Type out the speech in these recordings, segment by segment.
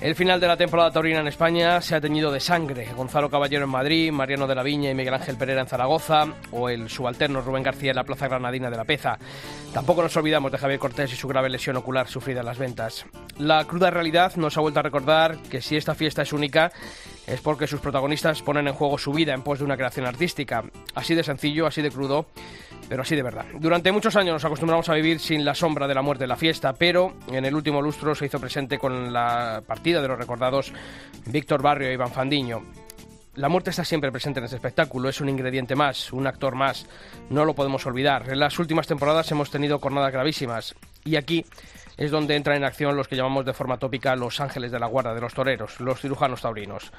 El final de la temporada taurina en España se ha teñido de sangre. Gonzalo Caballero en Madrid, Mariano de la Viña y Miguel Ángel Pereira en Zaragoza, o el subalterno Rubén García en la Plaza Granadina de la Peza. Tampoco nos olvidamos de Javier Cortés y su grave lesión ocular sufrida en las ventas. La cruda realidad nos ha vuelto a recordar que si esta fiesta es única, es porque sus protagonistas ponen en juego su vida en pos de una creación artística. Así de sencillo, así de crudo pero así de verdad. Durante muchos años nos acostumbramos a vivir sin la sombra de la muerte de la fiesta, pero en el último lustro se hizo presente con la partida de los recordados Víctor Barrio y Iván Fandiño. La muerte está siempre presente en este espectáculo, es un ingrediente más, un actor más, no lo podemos olvidar. En las últimas temporadas hemos tenido jornadas gravísimas y aquí es donde entran en acción los que llamamos de forma tópica los ángeles de la guarda de los toreros, los cirujanos taurinos.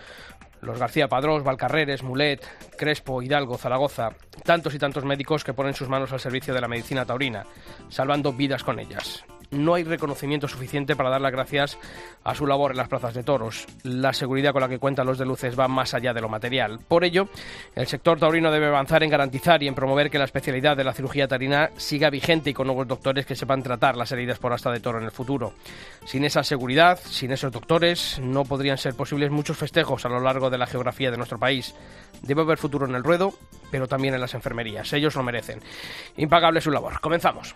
Los García Padrós, Valcarreres, Mulet, Crespo, Hidalgo, Zaragoza, tantos y tantos médicos que ponen sus manos al servicio de la medicina taurina, salvando vidas con ellas no hay reconocimiento suficiente para dar las gracias a su labor en las plazas de toros. La seguridad con la que cuentan los de luces va más allá de lo material. Por ello, el sector taurino debe avanzar en garantizar y en promover que la especialidad de la cirugía taurina siga vigente y con nuevos doctores que sepan tratar las heridas por asta de toro en el futuro. Sin esa seguridad, sin esos doctores, no podrían ser posibles muchos festejos a lo largo de la geografía de nuestro país. Debe haber futuro en el ruedo, pero también en las enfermerías. Ellos lo merecen. Impagable su labor. Comenzamos.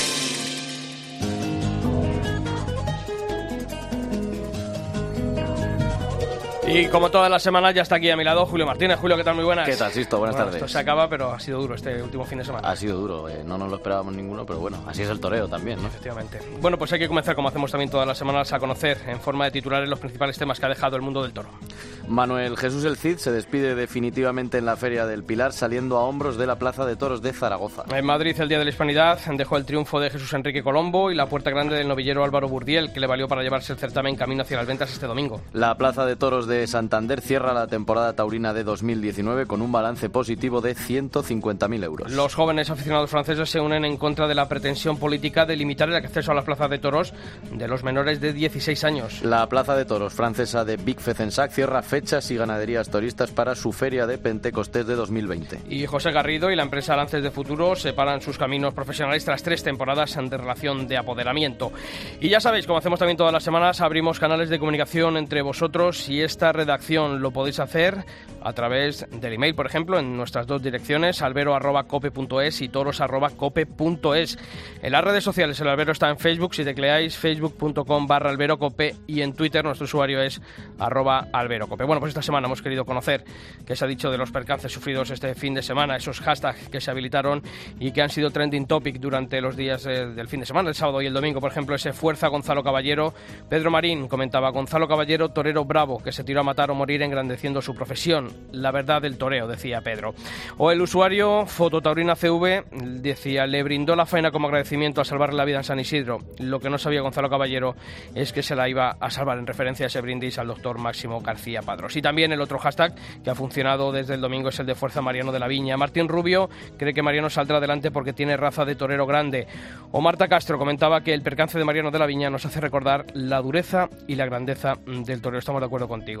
Y como todas las semanas ya está aquí a mi lado Julio Martínez. Julio, ¿qué tal? Muy buenas. ¿Qué tal, Sisto? Buenas Bueno, tardes. Esto se acaba, pero ha sido duro este último fin de semana. Ha sido duro, eh, no nos lo esperábamos ninguno, pero bueno, así es el toreo también, ¿no? Efectivamente. Bueno, pues hay que comenzar, como hacemos también todas las semanas, a conocer en forma de titulares los principales temas que ha dejado el mundo del toro. Manuel Jesús El Cid se despide definitivamente en la Feria del Pilar, saliendo a hombros de la Plaza de Toros de Zaragoza. En Madrid, el Día de la Hispanidad dejó el triunfo de Jesús Enrique Colombo y la puerta grande del novillero Álvaro Burdiel, que le valió para llevarse el certamen camino hacia las ventas este domingo. La Plaza de Toros de Santander cierra la temporada taurina de 2019 con un balance positivo de 150.000 euros. Los jóvenes aficionados franceses se unen en contra de la pretensión política de limitar el acceso a las plazas de toros de los menores de 16 años. La Plaza de Toros francesa de Big Fezensac cierra fechas y ganaderías toristas para su feria de Pentecostés de 2020. Y José Garrido y la empresa Lances de Futuro separan sus caminos profesionales tras tres temporadas de relación de apoderamiento. Y ya sabéis, como hacemos también todas las semanas, abrimos canales de comunicación entre vosotros y esta redacción. Lo podéis hacer a través del email, por ejemplo, en nuestras dos direcciones, albero.cope.es y toros.cope.es. En las redes sociales, el albero está en Facebook, si tecleáis facebook.com barra alberocope y en Twitter nuestro usuario es arroba alberocope. Bueno, pues esta semana hemos querido conocer qué se ha dicho de los percances sufridos este fin de semana, esos hashtags que se habilitaron y que han sido trending topic durante los días eh, del fin de semana, el sábado y el domingo, por ejemplo, ese Fuerza Gonzalo Caballero. Pedro Marín comentaba, Gonzalo Caballero, torero bravo, que se a matar o morir engrandeciendo su profesión. La verdad del toreo, decía Pedro. O el usuario Fototaurina CV decía, le brindó la faena como agradecimiento a salvarle la vida en San Isidro. Lo que no sabía Gonzalo Caballero es que se la iba a salvar en referencia a ese brindis al doctor Máximo García Padros. Y también el otro hashtag que ha funcionado desde el domingo es el de Fuerza Mariano de la Viña. Martín Rubio cree que Mariano saldrá adelante porque tiene raza de torero grande. O Marta Castro comentaba que el percance de Mariano de la Viña nos hace recordar la dureza y la grandeza del torero. Estamos de acuerdo contigo,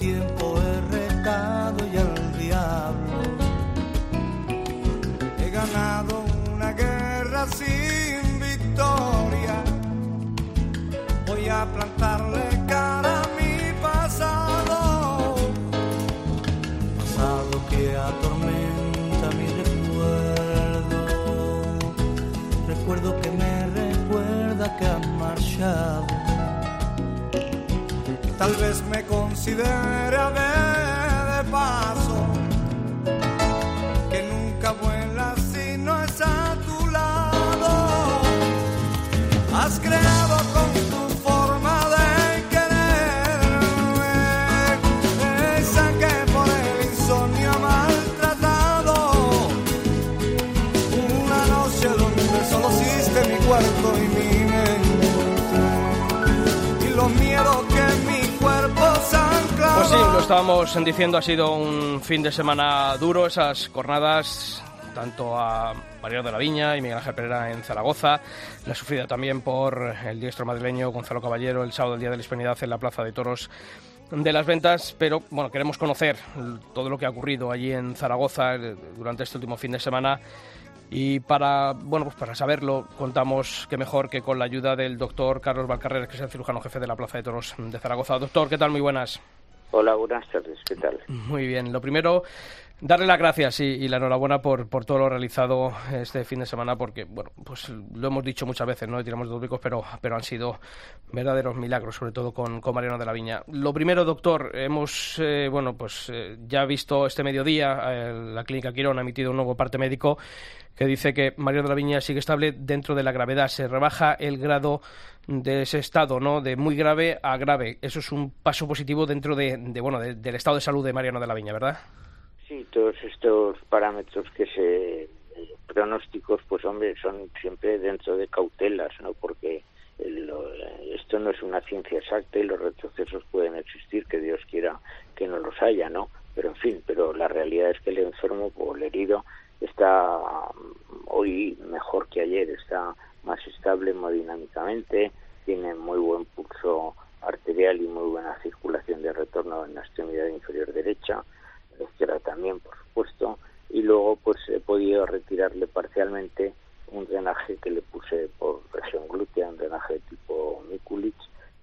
tiempo he retado y al diablo. He ganado una guerra sin victoria. Voy a plantarle cara a mi pasado. Pasado que atormenta mi recuerdo. Recuerdo que me recuerda que ha marchado Tal vez me considere a ver de paso que nunca vuela si no es a tu lado. Has creado con tu forma de quererme esa que por el insomnio maltratado. Una noche donde solo existe mi cuerpo y mi estábamos diciendo, ha sido un fin de semana duro, esas jornadas tanto a Mariano de la Viña y Miguel Ángel Pereira en Zaragoza, la sufrida también por el diestro madrileño Gonzalo Caballero el sábado, el día de la Hispanidad, en la Plaza de Toros de las Ventas, pero bueno, queremos conocer todo lo que ha ocurrido allí en Zaragoza eh, durante este último fin de semana y para, bueno, pues para saberlo contamos que mejor que con la ayuda del doctor Carlos Valcarreras, que es el cirujano jefe de la Plaza de Toros de Zaragoza. Doctor, ¿qué tal? Muy buenas. Hola, buenas tardes, ¿qué tal? Muy bien. Lo primero, darle las gracias y, y la enhorabuena por, por todo lo realizado este fin de semana, porque, bueno, pues lo hemos dicho muchas veces, ¿no? Tiramos de públicos, pero, pero han sido verdaderos milagros, sobre todo con, con Mariano de la Viña. Lo primero, doctor, hemos, eh, bueno, pues eh, ya visto este mediodía, eh, la Clínica Quirón ha emitido un nuevo parte médico que dice que Mariano de la Viña sigue estable dentro de la gravedad. Se rebaja el grado de ese estado, ¿no? De muy grave a grave. Eso es un paso positivo dentro de, bueno, de- del estado de salud de Mariano de la Viña, ¿verdad? Sí, todos estos parámetros que se pronósticos, pues hombre, son siempre dentro de cautelas, ¿no? Porque lo- esto no es una ciencia exacta y los retrocesos pueden existir, que Dios quiera que no los haya, ¿no? Pero en fin, pero la realidad es que el enfermo o el herido está mm, hoy mejor que ayer, está más estable hemodinámicamente, tiene muy buen pulso arterial y muy buena circulación de retorno en la extremidad inferior derecha, la izquierda también, por supuesto, y luego pues he podido retirarle parcialmente un drenaje que le puse por región glútea, un drenaje de tipo Mikulicz,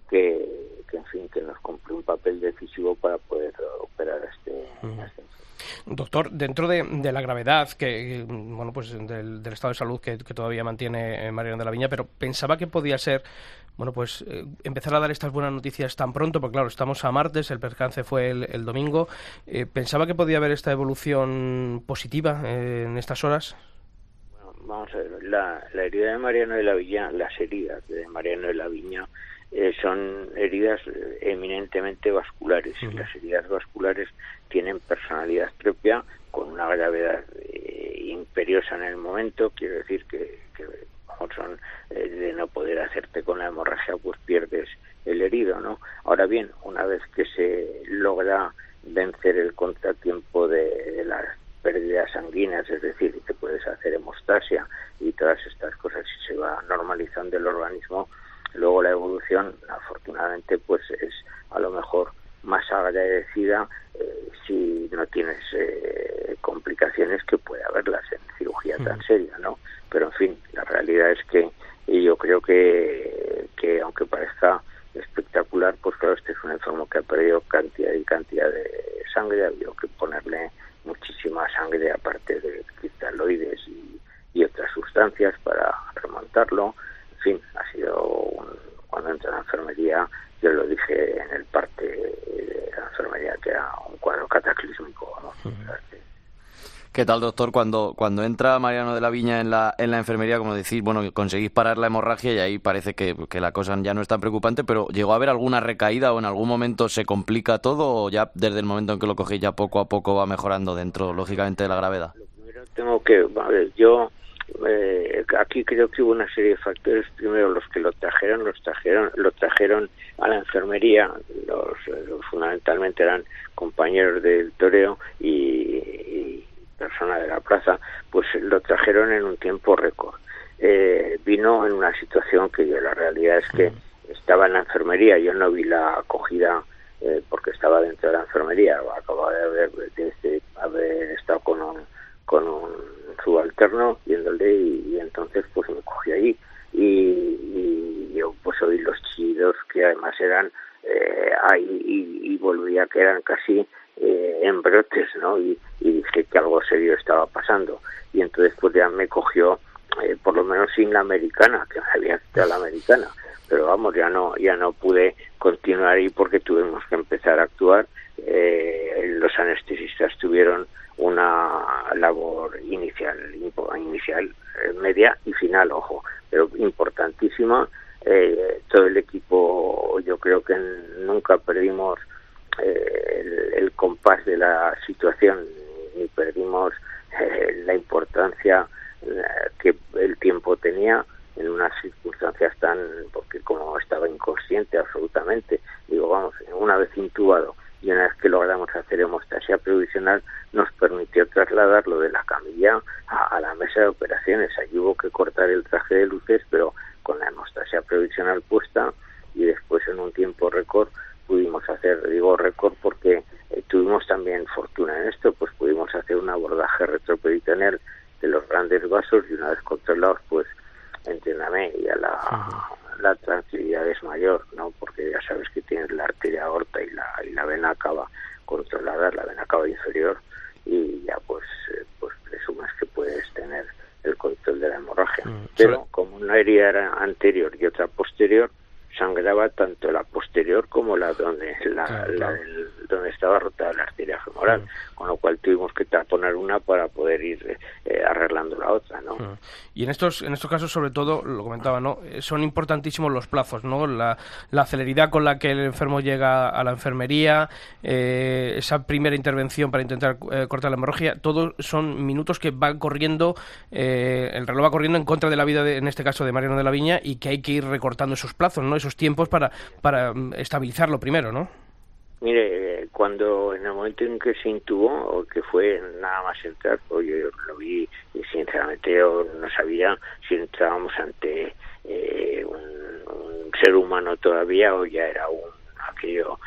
que, que en fin, que nos cumplió un papel decisivo para poder operar este, este. Doctor, dentro de, de la gravedad que, bueno, pues del, del estado de salud que, que todavía mantiene eh, Mariano de la Viña, pero pensaba que podía ser, bueno, pues eh, empezar a dar estas buenas noticias tan pronto, porque claro, estamos a martes, el percance fue el, el domingo. Eh, pensaba que podía haber esta evolución positiva eh, en estas horas. Bueno, vamos a ver, la, la herida de Mariano de la Viña, las heridas de Mariano de la Viña eh, son heridas eminentemente vasculares y las heridas vasculares tienen personalidad propia con una gravedad eh, imperiosa en el momento, quiero decir que, son eh, de no poder hacerte con la hemorragia pues pierdes el herido, ¿no? Ahora bien, una vez que se logra vencer el contratiempo de, las pérdidas sanguíneas, es decir, que puedes hacer hemostasia y todas estas cosas y se va normalizando el organismo, luego la evolución afortunadamente pues es a lo mejor más agradecida eh, si no tienes eh, complicaciones que puede haberlas en cirugía tan seria, ¿no? Pero en fin, la realidad es que y yo creo que, que aunque parezca espectacular, pues claro, este es un enfermo que ha perdido cantidad y cantidad de sangre, ha habido que ponerle muchísima sangre aparte de cristaloides y, y otras sustancias para remontarlo. En fin, ha sido un, cuando entra en la enfermería, yo lo dije en el parte de la enfermería que era un cuadro cataclísmico. ¿no? ¿Qué tal, doctor? Cuando, cuando entra Mariano de la Viña en la, en la enfermería, como decís, bueno, conseguís parar la hemorragia y ahí parece que, que la cosa ya no es tan preocupante, pero ¿llegó a haber alguna recaída o en algún momento se complica todo o ya desde el momento en que lo cogéis ya poco a poco va mejorando dentro, lógicamente, de la gravedad? Primero tengo que, a ver, yo eh, aquí creo que hubo una serie de factores. Primero, los que lo trajeron, los trajeron, lo trajeron a la enfermería. Los, los fundamentalmente eran compañeros del toreo y, y persona de la plaza, pues lo trajeron en un tiempo récord. Eh, vino en una situación que yo la realidad es que estaba en la enfermería, yo no vi la acogida eh, porque estaba dentro de la enfermería, acababa de haber, de haber estado con un, con un subalterno viéndole y, entonces pues me cogí ahí y, yo pues oí los chillos que además eran eh, ahí y, y, volvía que eran casi eh, en brotes, ¿no? Y, dije que algo serio estaba pasando. Y entonces pues ya me cogió, eh, por lo menos sin la americana, que me había quitado la americana. Pero vamos, ya no, ya no pude continuar ahí porque tuvimos que empezar a actuar. Eh, los anestesistas tuvieron una labor inicial, inicial, media y final, ojo, pero importantísima. todo el equipo, yo creo que nunca perdimos eh, el, compás de la situación ni perdimos eh, la importancia eh, que el tiempo tenía en unas circunstancias tan porque como estaba inconsciente absolutamente digo vamos una vez intubado y una vez que logramos hacer hemostasia provisional nos permitió trasladarlo de la camilla a, la mesa de operaciones. Allí hubo que cortar el traje de luces pero con la hemostasia provisional puesta y después en un tiempo récord pudimos hacer, digo récord porque eh, tuvimos también fortuna en esto, pues pudimos hacer un abordaje retroperitoneal de los grandes vasos y una vez controlados, pues entiéndame, ya la, la tranquilidad es mayor, ¿no? Porque ya sabes que tienes la arteria aorta y la, y la vena cava controlada, la vena cava inferior, y ya pues, eh, pues presumes que puedes tener el control de la hemorragia. Mm, Pero como una herida era anterior y otra posterior, sangraba tanto la posterior como la donde la, donde estaba rota la arteria femoral, con lo cual tuvimos que poner una para poder ir eh, arreglando la otra, ¿no? Y en estos en estos casos sobre todo lo comentaba, ¿no? Eh, son importantísimos los plazos, ¿no? La, la celeridad con la que el enfermo llega a la enfermería, eh, esa primera intervención para intentar cortar la hemorragia, todos son minutos que van corriendo, el reloj va corriendo en contra de la vida, de, en este caso de Mariano de la Viña, y que hay que ir recortando esos plazos, ¿no? tiempos para, para mm, estabilizarlo primero, ¿no? Mire, cuando en el momento en que se intubó, o que fue nada más entrar, pues yo lo vi y sinceramente yo no sabía si entrábamos ante eh, un, ser humano todavía o ya era un aquello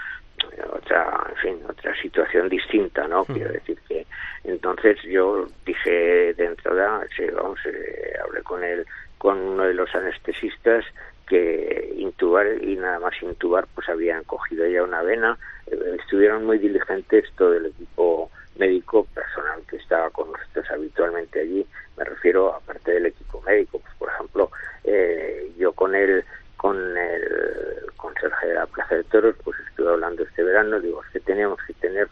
otra en fin otra situación distinta no quiero decir que entonces yo dije de entrada vamos eh, hablé con él con uno de los anestesistas que intubar y nada más intubar pues habían cogido ya una vena. Eh, estuvieron muy diligentes todo el equipo médico personal que estaba con nosotros habitualmente allí. Me refiero aparte del equipo médico pues por ejemplo eh, yo con el con el conserje de la Plaza de Toros pues estuve hablando este verano digo es que teníamos que tener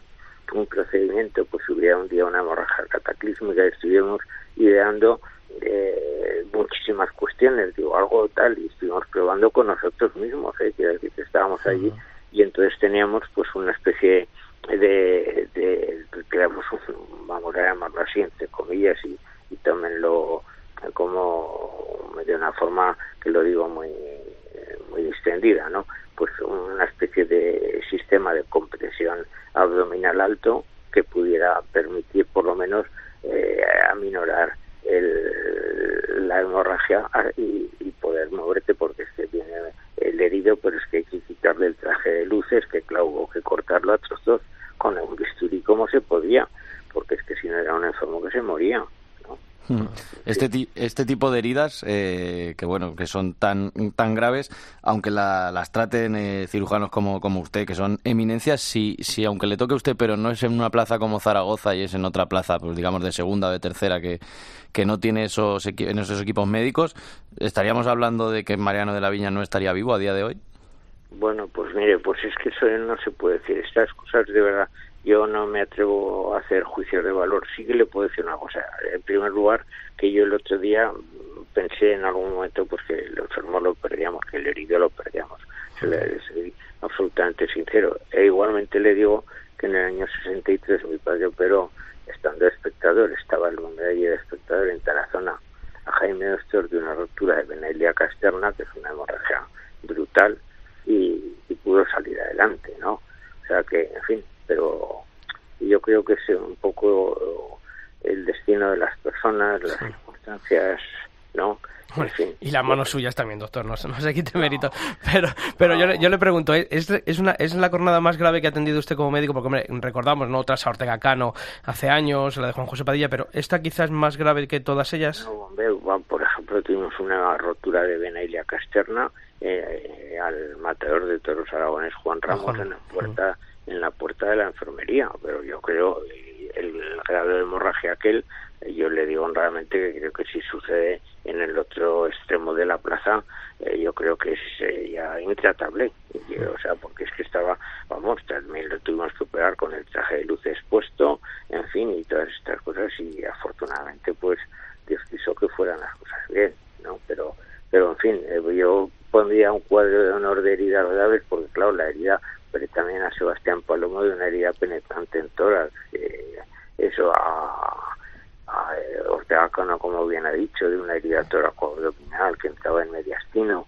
un procedimiento pues hubiera un día una hemorragia cataclísmica estuvimos ideando eh, muchísimas cuestiones, digo, algo tal, y estuvimos probando con nosotros mismos, ¿eh? que estábamos allí y entonces teníamos pues una especie de, de creamos vamos a llamarlo así, entre comillas, y, y tómenlo como de una forma que lo digo muy muy distendida, ¿no? Pues una especie de sistema de compresión abdominal alto que pudiera permitir por lo menos eh, aminorar el, la hemorragia y, poder moverte porque es que viene el herido, pero es que hay que quitarle el traje de luces, que claro, hubo que cortarlo a trozos con un bisturí como se podía, porque es que si no era un enfermo que se moría. Hmm. Este, este tipo heridas, eh, que bueno, que son tan, tan graves, aunque las traten eh, cirujanos como, como usted, que son eminencias, si, si aunque le toque a usted, pero no es en una plaza como Zaragoza y es en otra plaza, pues digamos de segunda o de tercera, que, que no tiene esos, en esos equipos médicos, ¿estaríamos hablando de que Mariano de la Viña no estaría vivo a día de hoy? Bueno, pues mire, pues es que eso no se puede decir. Estas cosas de verdad yo no me atrevo a hacer juicios de valor. Sí que le puedo decir una cosa. En primer lugar, que yo el otro día pensé en algún momento pues que el enfermo lo perdíamos, que el herido lo perdíamos. Soy absolutamente sincero. E igualmente le digo que en el año 63 mi padre operó, estando espectador, estaba el mundo de allí de espectador en Tarazona, a Jaime Oster de una ruptura de venelia externa, que es una hemorragia brutal, y, y pudo salir adelante, ¿no? O sea que, en fin, pero yo creo que es un poco el destino de las personas, las circunstancias ¿no? y las manos suyas también, doctor, no, no se quite mérito. Pero, pero yo, yo, le pregunto, ¿es, es, una, ¿es la jornada más grave que ha atendido usted como médico? Porque, hombre, recordamos, ¿no? Otras a Ortega Cano hace años, la de Juan José Padilla, pero ¿esta quizás es más grave que todas ellas? No, hombre, por ejemplo, tuvimos una rotura de vena ilíaca externa eh, al matador de toros aragones Juan Ramos en la puerta en la puerta de la enfermería, pero yo creo el grado de hemorragia aquel yo le digo honradamente que creo que si sucede en el otro extremo de la plaza, eh, yo creo que es eh, ya intratable. o sea, porque es que estaba, vamos, también lo tuvimos que operar con el traje de luces puesto, en fin, y todas estas cosas, y afortunadamente, pues, Dios quiso que fueran las cosas bien, ¿no? Pero, pero en fin, eh, yo pondría un cuadro de honor de herida graves, porque, claro, la herida, pero también a Sebastián Palomo de una herida penetrante en toras. eso a Ortega Cano, como bien ha dicho, de una herida toracoabdominal que entraba en mediastino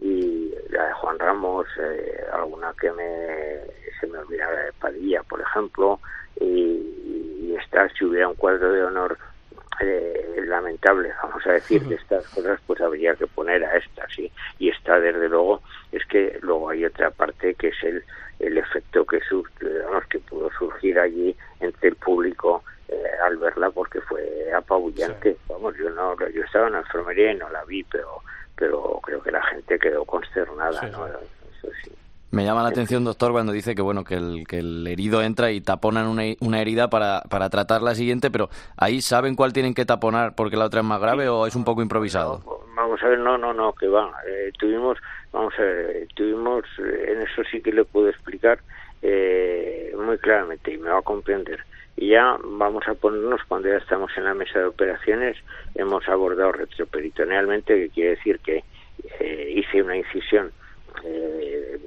y la de Juan Ramos, eh, alguna que me se me olvidaba de Padilla, por ejemplo, y, y si hubiera un cuadro de honor eh, lamentable, vamos a decir, de estas cosas, pues habría que poner a esta, sí. Y esta, desde luego, es que luego hay otra parte que es el, el efecto que, que pudo surgir allí entre el público eh, al verla porque fue apabullante. Vamos, yo no, yo estaba en la enfermería y no la vi, pero, pero creo que la gente quedó consternada, Me llama la atención, doctor, cuando dice que bueno que el, que el herido entra y taponan una, una herida para, para tratar la siguiente, pero ahí saben cuál tienen que taponar porque la otra es más grave o es un poco improvisado. vamos a ver, no, no, no, que va. Eh, tuvimos, vamos a ver, tuvimos, eh, en eso sí que le puedo explicar muy claramente y me va a comprender y ya vamos a ponernos cuando ya estamos en la mesa de operaciones hemos abordado retroperitonealmente que quiere decir que eh, hice una incisión eh,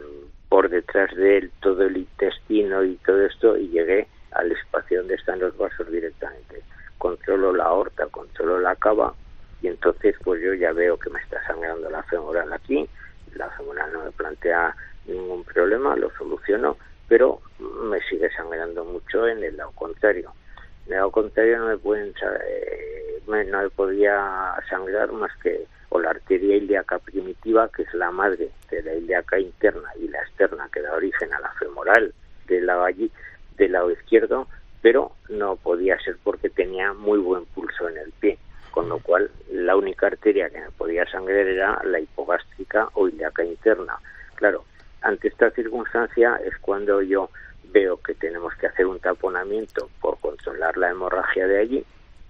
por detrás de todo el intestino y todo esto y llegué al espacio donde están los vasos directamente controlo la aorta controlo la cava y entonces pues yo ya veo que me está sangrando la femoral aquí la femoral no me plantea ningún problema lo soluciono pero me sigue sangrando mucho en el lado contrario. En el lado contrario no me pueden eh, no me podía sangrar más que o la arteria ilíaca primitiva, que es la madre de la ilíaca interna y la externa, que da origen a la femoral del lado allí, del lado izquierdo, pero no podía ser porque tenía muy buen pulso en el pie, con lo cual la única arteria que me podía sangrar era la hipogástrica o ilíaca interna. Claro, ante esta circunstancia es cuando yo veo que tenemos que hacer un taponamiento por controlar la hemorragia de allí,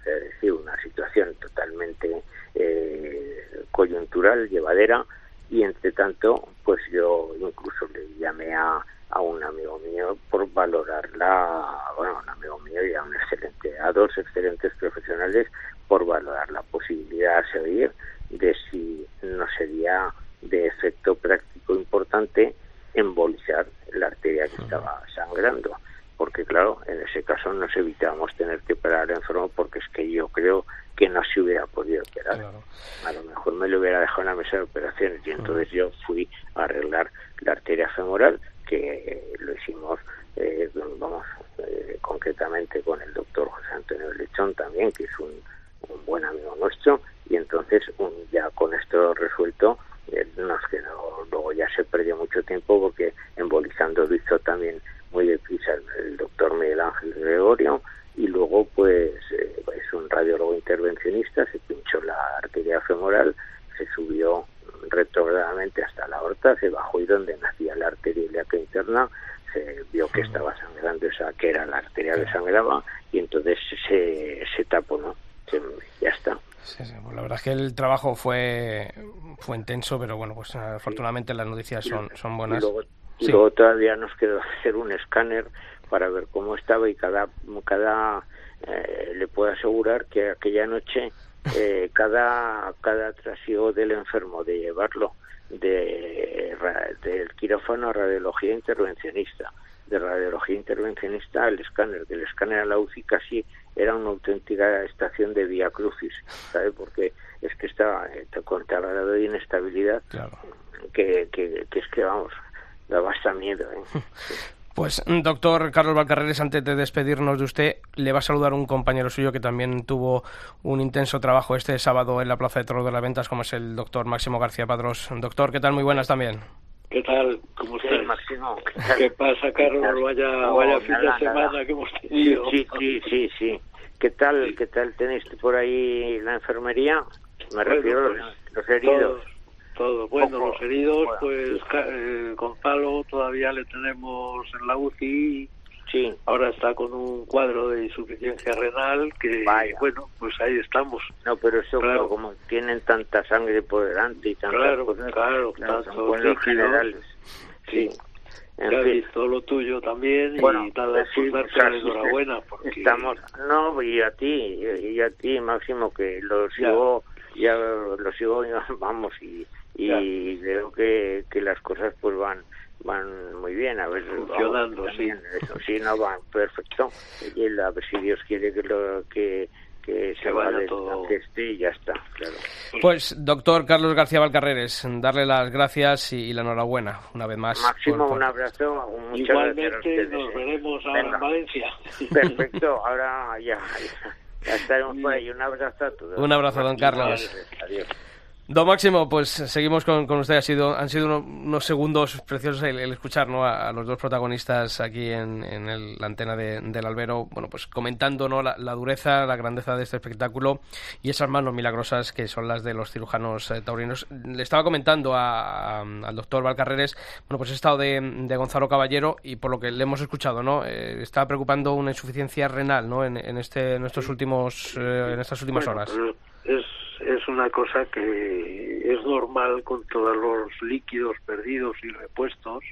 es decir, una situación totalmente eh, coyuntural, llevadera, y entre tanto, pues yo incluso le llamé a, a un amigo mío por valorarla, bueno, un amigo mío y a un excelente, a dos excelentes profesionales por valorar la posibilidad a seguir de si no sería de efecto práctico importante embolizar la arteria que estaba sangrando. Porque claro, en ese caso nos evitábamos tener que operar enfermo porque es que yo creo que no se hubiera podido operar. A lo mejor me lo hubiera dejado en la mesa de operaciones y entonces yo fui a arreglar la arteria femoral, que lo hicimos, eh, vamos, eh, concretamente con el doctor José Antonio Lechón también, que es un, un buen amigo nuestro, y entonces un, ya con esto resuelto eh, nos quedó, luego ya se perdió mucho tiempo porque embolizando lo hizo también muy deprisa el, doctor Miguel Ángel Gregorio y luego pues eh, es un radiólogo intervencionista, se pinchó la arteria femoral, se subió retrogradamente hasta la aorta, se bajó y donde nacía la arteria ilíaca interna se vio que estaba sangrando esa que era la arteria que sangraba y entonces se, se tapó, ¿no? ya está. Sí, pues la verdad es que el trabajo fue, fue intenso, pero bueno, pues afortunadamente las noticias son, son buenas. Y luego, todavía nos quedó hacer un escáner para ver cómo estaba y cada, cada eh, le puedo asegurar que aquella noche eh, cada, cada trasiego del enfermo de llevarlo de, del quirófano a radiología intervencionista de radiología intervencionista al escáner, del escáner a la UCI casi era una auténtica estación de vía crucis, ¿sabe? Porque es que estaba con tal grado de inestabilidad que, que, es que, vamos, daba hasta miedo. ¿eh? Pues, doctor Carlos Valcarreres, antes de despedirnos de usted, le va a saludar un compañero suyo que también tuvo un intenso trabajo este sábado en la Plaza de Toros de las Ventas, como es el doctor Máximo García Padros. Doctor, ¿qué tal? Muy buenas también. ¿Qué tal? ¿Cómo Sí, estás? Máximo. ¿Qué pasa, Carlos? Vaya, No, vaya fin nada, de semana nada. que hemos tenido. Sí, sí, sí, sí. ¿Qué tal, qué tal tenéis por ahí la enfermería? Me Bueno, refiero a pues, los, los heridos. Todos, todos. Bueno, Poco. los heridos, Bueno, pues sí. Eh, Gonzalo todavía le tenemos en la UCI. Sí, Ahora está con un cuadro de insuficiencia renal que, Vaya. bueno, pues ahí estamos. no, pero eso Claro. como tienen tanta sangre por delante y tantas Claro, cosas, claro, son tantos líquidos. generales. Sí, en Ya fin. visto lo tuyo también Bueno, y nada, sí, pues darte sí, enhorabuena. Porque, Estamos, no, y a ti, y a ti, Máximo, que lo sigo, ya lo sigo, vamos, y, y veo que, que las cosas pues van van muy bien, a ver, vamos, Funcionando, también eso sí, no van perfecto, y a ver si Dios quiere que lo que, que se Que vaya vaya todo. que esté y ya está, claro. Pues, doctor Carlos García Valcarreres, darle las gracias y, y la enhorabuena una vez más. Máximo, por- por- un abrazo, muchas Igualmente nos ¿eh? veremos ahora Venga. en Valencia. Perfecto, ahora ya, ya, ya estaremos por ahí. Un abrazo a todos. Un abrazo, don Carlos. Adiós. Don Máximo, pues seguimos con, con usted. Ha sido, han sido uno- unos segundos preciosos el, el escuchar ¿no? a, a los dos protagonistas aquí en, en el- la antena de- del albero, bueno, pues comentando ¿no? la, la dureza, la grandeza de este espectáculo y esas manos milagrosas que son las de los cirujanos eh, taurinos. Le estaba comentando a- a- al doctor Valcarreres, bueno, pues he estado de, de Gonzalo Caballero y por lo que le hemos escuchado, ¿no? Eh, está preocupando una insuficiencia renal, ¿no? En, en este, en estos últimos, eh, en estas últimas horas. Es, una cosa que es normal con todos los líquidos perdidos y repuestos,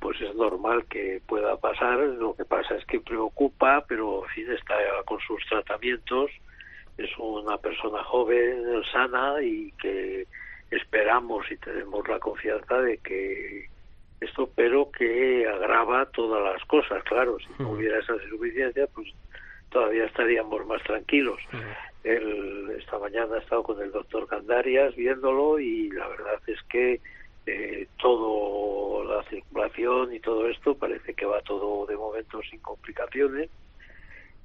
pues es normal que pueda pasar. Lo que pasa es que preocupa, pero en fin, está con sus tratamientos. Es una persona joven, sana y que esperamos y tenemos la confianza de que esto, pero que agrava todas las cosas. Claro, si no hubiera esa insuficiencia, pues todavía estaríamos más tranquilos. Él esta mañana ha estado con el doctor Candarias viéndolo y la verdad es que eh, todo la circulación y todo esto parece que va todo de momento sin complicaciones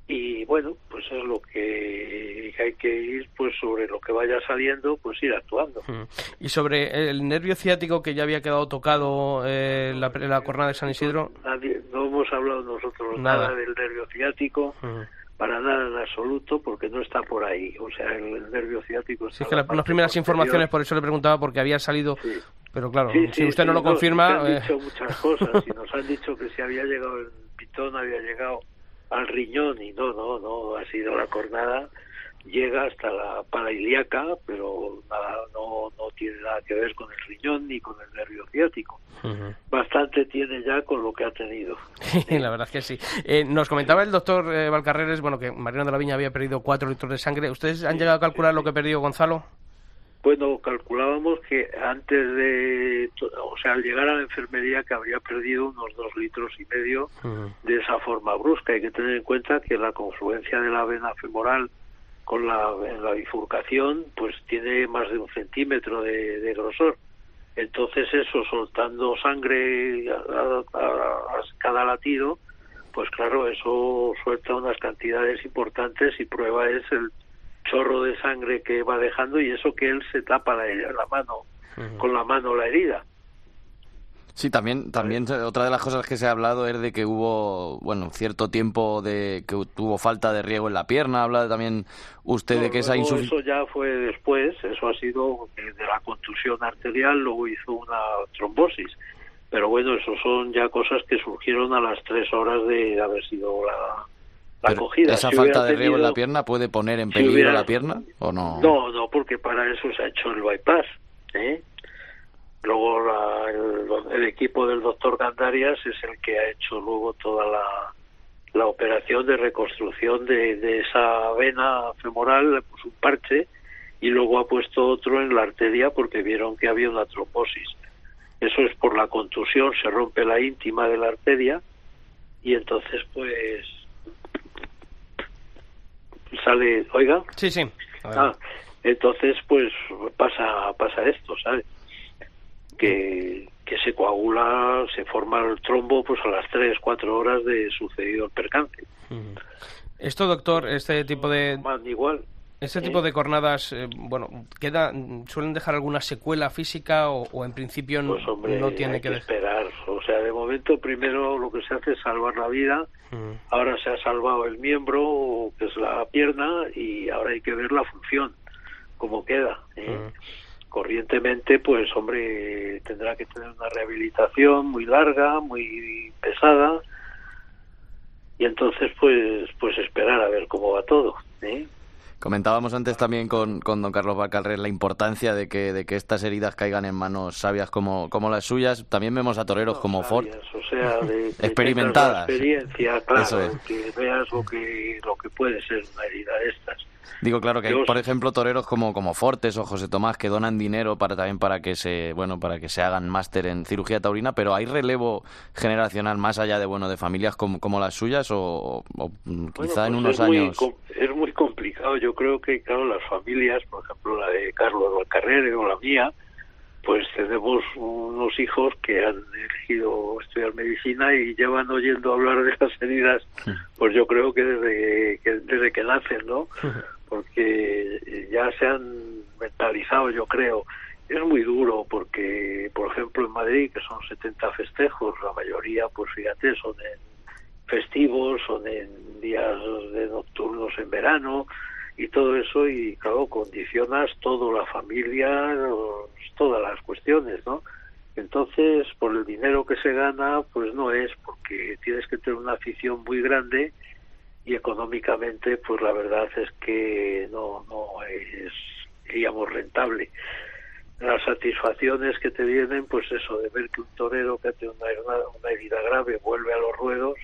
y bueno pues es lo que hay que ir pues sobre lo que vaya saliendo pues ir actuando Mm. Y sobre el nervio ciático que ya había quedado tocado eh, la, la cornada de San Isidro. Nadie, no hemos hablado nosotros Nada. nada, del nervio ciático Mm. Para nada en absoluto porque no está por ahí o sea el, nervio ciático está Sí, es que la la- unas primeras informaciones, por eso le preguntaba, porque había salido. Sí. Pero claro, Sí, si sí, usted no lo confirma. se han eh, dicho muchas cosas y nos han dicho que si había llegado el pitón había llegado al riñón y no, no, no, ha sido la cornada, llega hasta la parailíaca, pero nada, no, no tiene nada que ver con el riñón ni con el nervio ciático. Bastante tiene ya con lo que ha tenido. la verdad es que sí. Eh, nos comentaba el doctor eh, Valcarreres, bueno, que Mariano de la Viña había perdido cuatro litros de sangre. ¿Ustedes han llegado a calcular lo que perdió Gonzalo? Bueno, calculábamos que antes de, o sea, al llegar a la enfermería que habría perdido unos dos litros y medio de esa forma brusca. Hay que tener en cuenta que la confluencia de la vena femoral con la, en la bifurcación pues tiene más de un centímetro de, de grosor. Entonces eso soltando sangre a, a- cada latido, pues claro, eso suelta unas cantidades importantes y prueba es el chorro de sangre que va dejando y eso que él se tapa la, la mano, con la mano la herida. Sí, también, también otra de las cosas que se ha hablado es de que hubo, bueno, cierto tiempo de que tuvo falta de riego en la pierna. Habla también usted de que esa insuficiencia... Eso ya fue después, eso ha sido de la contusión arterial, luego hizo una trombosis. Pero bueno, eso son ya cosas que surgieron a las tres horas de haber sido la, la acogida. ¿Esa Si falta de riego en la pierna puede poner en si peligro hubiera- la pierna o no? No, no, porque para eso se ha hecho el bypass. ¿eh? Luego la- el, el equipo del doctor Gandarias es el que ha hecho luego toda la, la operación de reconstrucción de, de esa vena femoral, le puso un parche y luego ha puesto otro en la arteria porque vieron que había una trombosis. Eso es por la contusión, se rompe la íntima de la arteria y entonces pues sale, oiga, Sí, sí. Ah, entonces pues pasa pasa esto, ¿sabes? Que, se coagula, se forma el trombo pues a las 3, 4 horas de sucedido el percance. Esto, doctor, este tipo de... igual. Este tipo de cornadas, eh, bueno, queda, suelen dejar alguna secuela física o, en principio pues, no tiene que, esperar. O sea, de momento primero lo que se hace es salvar la vida. Ahora se ha salvado el miembro, que es la pierna, y ahora hay que ver la función, cómo queda. ¿eh? Corrientemente, pues hombre, tendrá que tener una rehabilitación muy larga, muy pesada, y entonces pues pues esperar a ver cómo va todo. ¿eh? Comentábamos antes también con, con don Carlos Bacalrés la importancia de que, de que estas heridas caigan en manos sabias como, como las suyas. También vemos a toreros como Ford. O sea, de, experimentadas. experiencia, claro, que veas lo que, lo que puede ser una herida de estas. Digo, claro que hay, por ejemplo, toreros como, como Fortes o José Tomás que donan dinero para también para que se, bueno, para que se hagan máster en cirugía taurina, pero hay relevo generacional más allá de, bueno, de familias como, como las suyas o, quizá en pues unos años complicado. Yo creo que, claro, las familias, por ejemplo, la de Carlos Valcarrere o la mía, pues tenemos unos hijos que han elegido estudiar medicina y llevan oyendo hablar de estas heridas, pues yo creo que desde que, desde que nacen, ¿no? Porque ya se han mentalizado, yo creo. Es muy duro porque, por ejemplo, en Madrid, que son 70 festejos, la mayoría, pues fíjate, son en festivos, son en días de nocturnos en verano y todo eso y claro, condicionas toda la familia, todas las cuestiones, ¿no? Entonces, por el dinero que se gana, pues no es, porque tienes que tener una afición muy grande y económicamente, pues la verdad es que no, no es, digamos, rentable. Las satisfacciones que te vienen, pues eso, de ver que un torero que tenido una, una herida grave vuelve a los ruedos,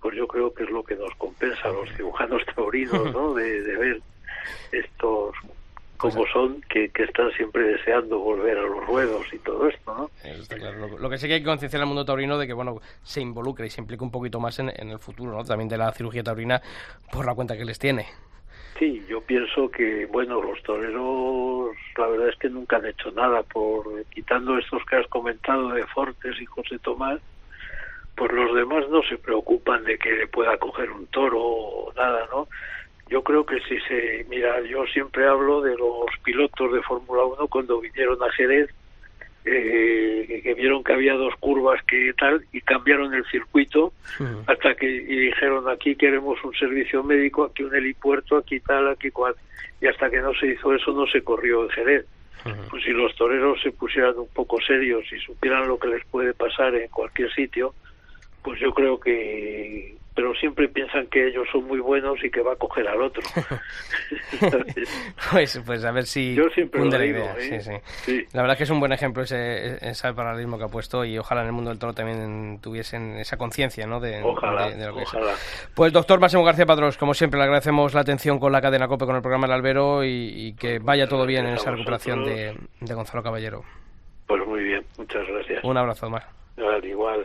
pues yo creo que es lo que nos compensa a los cirujanos taurinos, ¿no? De, ver estos como son, que, que, están siempre deseando volver a los ruedos y todo esto, ¿no? está claro. Lo, que sí que hay que concienciar al mundo taurino de que, bueno, se involucre y se implique un poquito más en, en el futuro, ¿no? También de la cirugía taurina por la cuenta que les tiene. Sí, yo pienso que, bueno, los toreros, la verdad es que nunca han hecho nada por, quitando estos que has comentado de Fortes y José Tomás, pues los demás no se preocupan de que pueda coger un toro o nada, ¿no? Yo creo que si se, mira, yo siempre hablo de los pilotos de Fórmula 1 cuando vinieron a Jerez, eh, que vieron que había dos curvas que tal y cambiaron el circuito hasta que y dijeron aquí queremos un servicio médico, aquí un helipuerto, aquí tal, aquí cual. Y hasta que no se hizo eso no se corrió en Jerez. Pues si los toreros se pusieran un poco serios y supieran lo que les puede pasar en cualquier sitio, pues yo creo que pero siempre piensan que ellos son muy buenos y que va a coger al otro. pues, pues a ver si yo siempre la idea. ¿eh? Sí, La verdad es que es un buen ejemplo ese, ese paralelismo que ha puesto y ojalá en el mundo del toro también tuviesen esa conciencia ¿no? de, ojalá, lo que ojalá. Pues doctor Máximo García Padros, como siempre le agradecemos la atención con la cadena COPE con el programa El Albero y, que vaya todo bien en esa recuperación de, de, Gonzalo Caballero. Pues muy bien, muchas gracias. Un abrazo más. igual.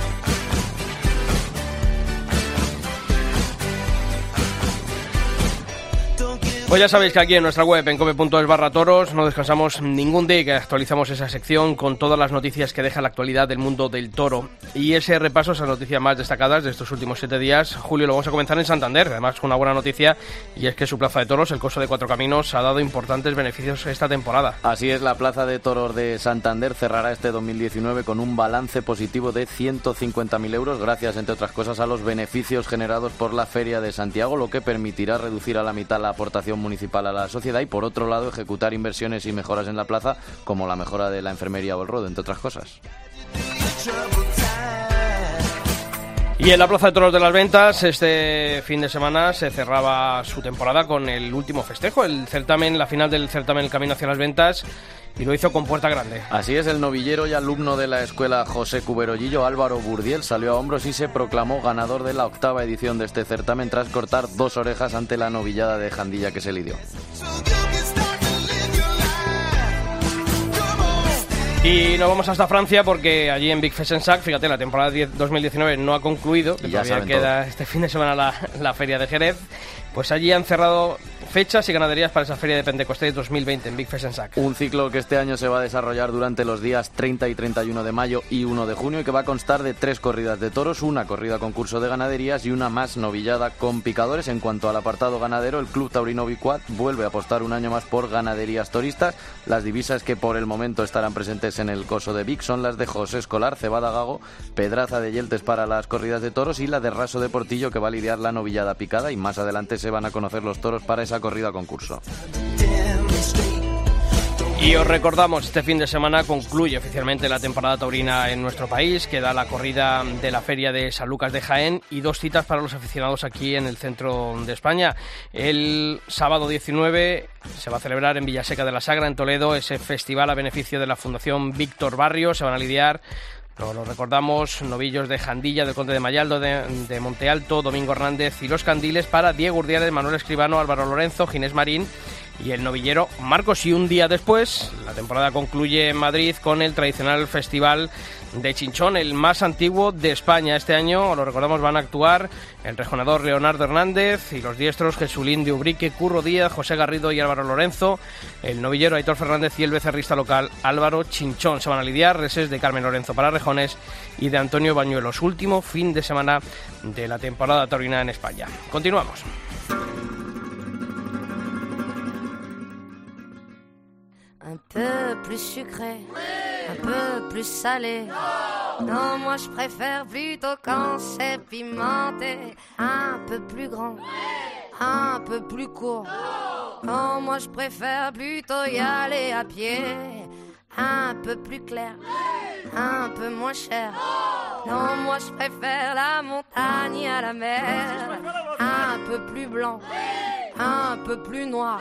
Pues ya sabéis que aquí en nuestra web, en cope.es barra toros, no descansamos ningún día que actualizamos esa sección con todas las noticias que deja la actualidad del mundo del toro. Y ese repaso, esas noticias más destacadas de estos últimos siete días, Julio, lo vamos a comenzar en Santander. Además, con una buena noticia, y es que su plaza de toros, el coso de Cuatro Caminos, ha dado importantes beneficios esta temporada. Así es, la plaza de toros de Santander cerrará este 2019 con un balance positivo de 150.000 euros, gracias, entre otras cosas, a los beneficios generados por la Feria de Santiago, lo que permitirá reducir a la mitad la aportación municipal a la sociedad y por otro lado ejecutar inversiones y mejoras en la plaza como la mejora de la enfermería o el rodo, entre otras cosas. Y en la Plaza de Toros de las Ventas, este fin de semana se cerraba su temporada con el último festejo, el certamen, la final del certamen El Camino hacia las Ventas, y lo hizo con puerta grande. Así es, el novillero y alumno de la escuela José Cuberollillo, Álvaro Burdiel, salió a hombros y se proclamó ganador de la octava edición de este certamen tras cortar dos orejas ante la novillada de Jandilla que se lidió. Y nos vamos hasta Francia porque allí en Big Fessensac, fíjate, la temporada 10 2019 no ha concluido, que todavía queda este fin de semana la, la feria de Jerez. Pues allí han cerrado fechas y ganaderías para esa feria de Pentecostés 2020 en Big Fessensac. Un ciclo que este año se va a desarrollar durante los días 30 y 31 de mayo y 1 de junio y que va a constar de tres corridas de toros, una corrida concurso de ganaderías y una más novillada con picadores. En cuanto al apartado ganadero, el Club Taurino Bicuat vuelve a apostar un año más por ganaderías toristas. Las divisas que por el momento estarán presentes en el coso de Vic son las de José Escolar, Cebada Gago, Pedraza de Yeltes para las corridas de toros y la de Raso de Portillo que va a lidiar la novillada picada y más adelante se van a conocer los toros para esa corrida concurso. Y os recordamos, este fin de semana concluye oficialmente la temporada taurina en nuestro país, queda la corrida de la Feria de San Lucas de Jaén y dos citas para los aficionados aquí en el centro de España. El sábado 19 se va a celebrar en Villaseca de la Sagra, en Toledo, ese festival a beneficio de la Fundación Víctor Barrio. Se van a lidiar lo, recordamos, novillos de Jandilla, del Conde de Mayaldo, de, de Monte Alto, Domingo Hernández y los Candiles para Diego Urdiales, Manuel Escribano, Álvaro Lorenzo, Ginés Marín y el novillero Marcos. Y un día después, la temporada concluye en Madrid con el tradicional festival de Chinchón, el más antiguo de España. Este año, lo recordamos, van a actuar el rejonador Leonardo Hernández y los diestros Jesulín de Ubrique, Curro Díaz, José Garrido y Álvaro Lorenzo, el novillero Aitor Fernández y el becerrista local Álvaro Chinchón. Se van a lidiar reses de Carmen Lorenzo para Rejones y de Antonio Bañuelos. Último fin de semana de la temporada taurina en España. Continuamos. Un peu plus sucré, un peu plus salé. Non, moi je préfère plutôt quand c'est pimenté. Un peu plus grand, un peu plus court. Non, moi je préfère plutôt y aller à pied. Un peu plus clair, un peu moins cher. Non, moi je préfère la montagne à la mer. Un peu plus blanc, un peu plus noir.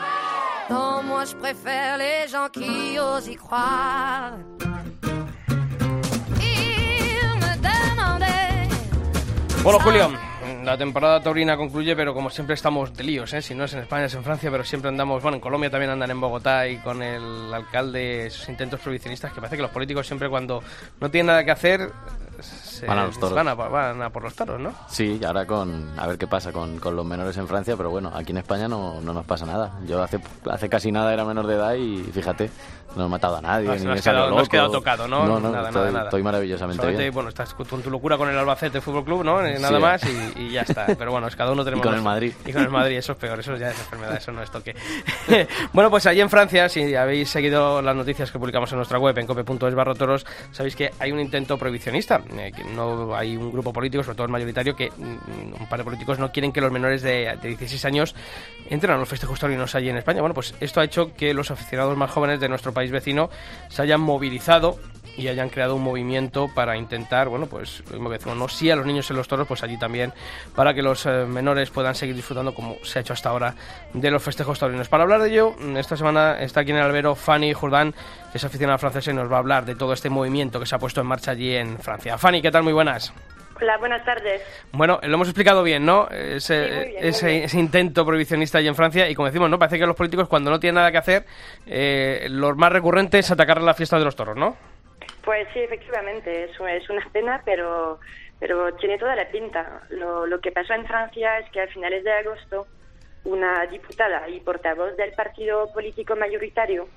Non, moi je préfère les gens qui osent y croire. Bueno, Julio, la temporada taurina concluye, pero como siempre estamos de líos, ¿eh? Si no es en España, es en Francia, pero siempre andamos, bueno, en Colombia también andan en Bogotá y con el alcalde, esos intentos prohibicionistas, que parece que los políticos siempre cuando no tienen nada que hacer... Se, Van a los toros. Van a, van a por los toros, ¿no? Sí, y ahora con a ver qué pasa con, con los menores en Francia, pero bueno, aquí en España no, no nos pasa nada. Yo hace, hace casi nada era menor de edad y fíjate, no he matado a nadie. No, ni no me has quedado- no has loco. quedado tocado, ¿no? No, no, Nada, estoy, nada, nada. estoy maravillosamente Solamente, bien. bueno, estás con tu locura con el Albacete Fútbol Club, ¿no? Eh, Nada Sí. más y, y ya está. Pero bueno, es cada uno tenemos... con el Madrid. Y con el Madrid, eso es peor, eso ya es enfermedad, eso no es toque. bueno, pues allí en Francia, si habéis seguido las noticias que publicamos en nuestra web, en cope.es barra toros, sabéis que hay un intento prohibicionista, eh, que no hay un grupo político, sobre todo el mayoritario, que mm, un par de políticos no quieren que los menores de, de 16 años entren a los festejos taurinos allí en España. Bueno, pues esto ha hecho que los aficionados más jóvenes de nuestro país vecino se hayan movilizado y hayan creado un movimiento para intentar, bueno, pues lo que decimos, no sí a los niños en los toros, pues allí también para que los eh, menores puedan seguir disfrutando como se ha hecho hasta ahora de los festejos taurinos. Para hablar de ello, mm, esta semana está aquí en el albero Fanny Jourdán, que es aficionada francesa y nos va a hablar de todo este movimiento que se ha puesto en marcha allí en Francia. Fanny, ¿qué tal? Muy buenas. Hola, buenas tardes. Bueno, lo hemos explicado bien, ¿no? Ese, Sí, muy bien, ese, muy bien. ese intento prohibicionista allí en Francia y como decimos, ¿no? Parece que los políticos cuando no tienen nada que hacer, eh, los más recurrentes es atacar la fiesta de los toros, ¿no? Pues sí, efectivamente, es una pena, pero, pero tiene toda la pinta. Lo, lo que pasó en Francia es que a finales de agosto una diputada y portavoz del partido político mayoritario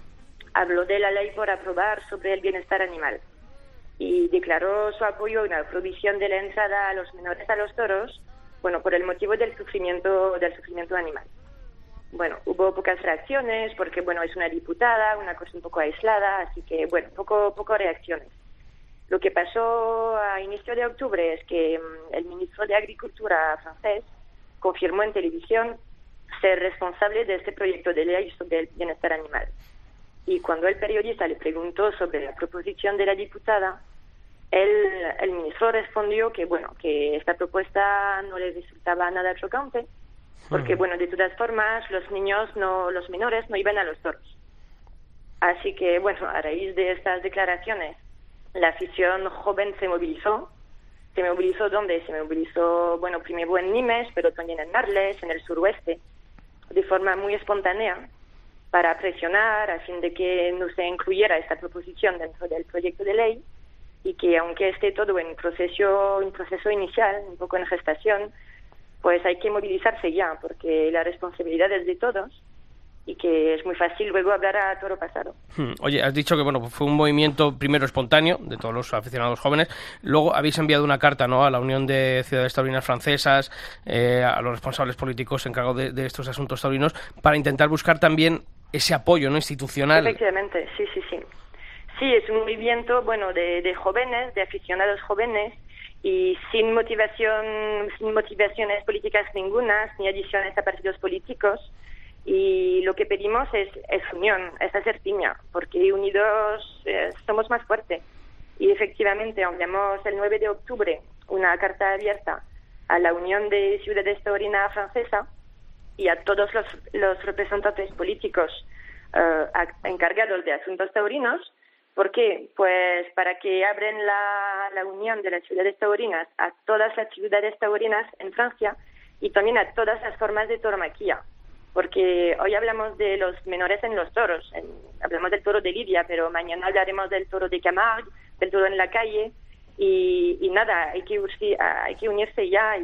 habló de la ley por aprobar sobre el bienestar animal y declaró su apoyo a una prohibición de la entrada a los menores a los toros, bueno, por el motivo del sufrimiento del sufrimiento animal. Bueno, hubo pocas reacciones porque, bueno, es una diputada, una cosa un poco aislada, así que, bueno, poco, poco reacciones. Lo que pasó a inicio de octubre es que mm, el ministro de Agricultura francés confirmó en televisión ser responsable de este proyecto de ley sobre el bienestar animal. Y cuando el periodista le preguntó sobre la proposición de la diputada, el, el ministro respondió que, bueno, que esta propuesta no le resultaba nada chocante, porque, bueno, de todas formas, los niños, no, los menores no iban a los toros. Así que, bueno, a raíz de estas declaraciones, la afición joven se movilizó. ¿Se movilizó dónde? Se movilizó, bueno, primero en Nimes, pero también en Marles, en el suroeste, de forma muy espontánea. para presionar a fin de que no se incluyera esta proposición dentro del proyecto de ley y que aunque esté todo en proceso, en proceso inicial, un poco en gestación, pues hay que movilizarse ya, porque la responsabilidad es de todos y que es muy fácil luego hablar a toro pasado. Hmm. Oye, has dicho que bueno fue un movimiento primero espontáneo de todos los aficionados jóvenes, luego habéis enviado una carta ¿no? a la Unión de Ciudades Taurinas Francesas, eh, a los responsables políticos encargados de, de estos asuntos taurinos, para intentar buscar también ese apoyo no institucional. Efectivamente, sí, sí, sí. Sí, es un movimiento, bueno, de, jóvenes, de aficionados jóvenes y sin motivación, sin motivaciones políticas ningunas, ni adiciones a partidos políticos. Y lo que pedimos es, unión, es hacer piña, porque unidos eh, somos más fuertes. Y efectivamente enviamos el 9 de octubre una carta abierta a la Unión de Ciudades Taurina Francesa y a todos los, los representantes políticos eh, encargados de asuntos taurinos. ¿Por qué? Pues para que abren la, unión de las ciudades taurinas a todas las ciudades taurinas en Francia y también a todas las formas de tauromaquia. Porque hoy hablamos de los menores en los toros, en, hablamos del toro de Lidia, pero mañana hablaremos del toro de Camargue, del toro en la calle, y, nada, hay que, hay que unirse ya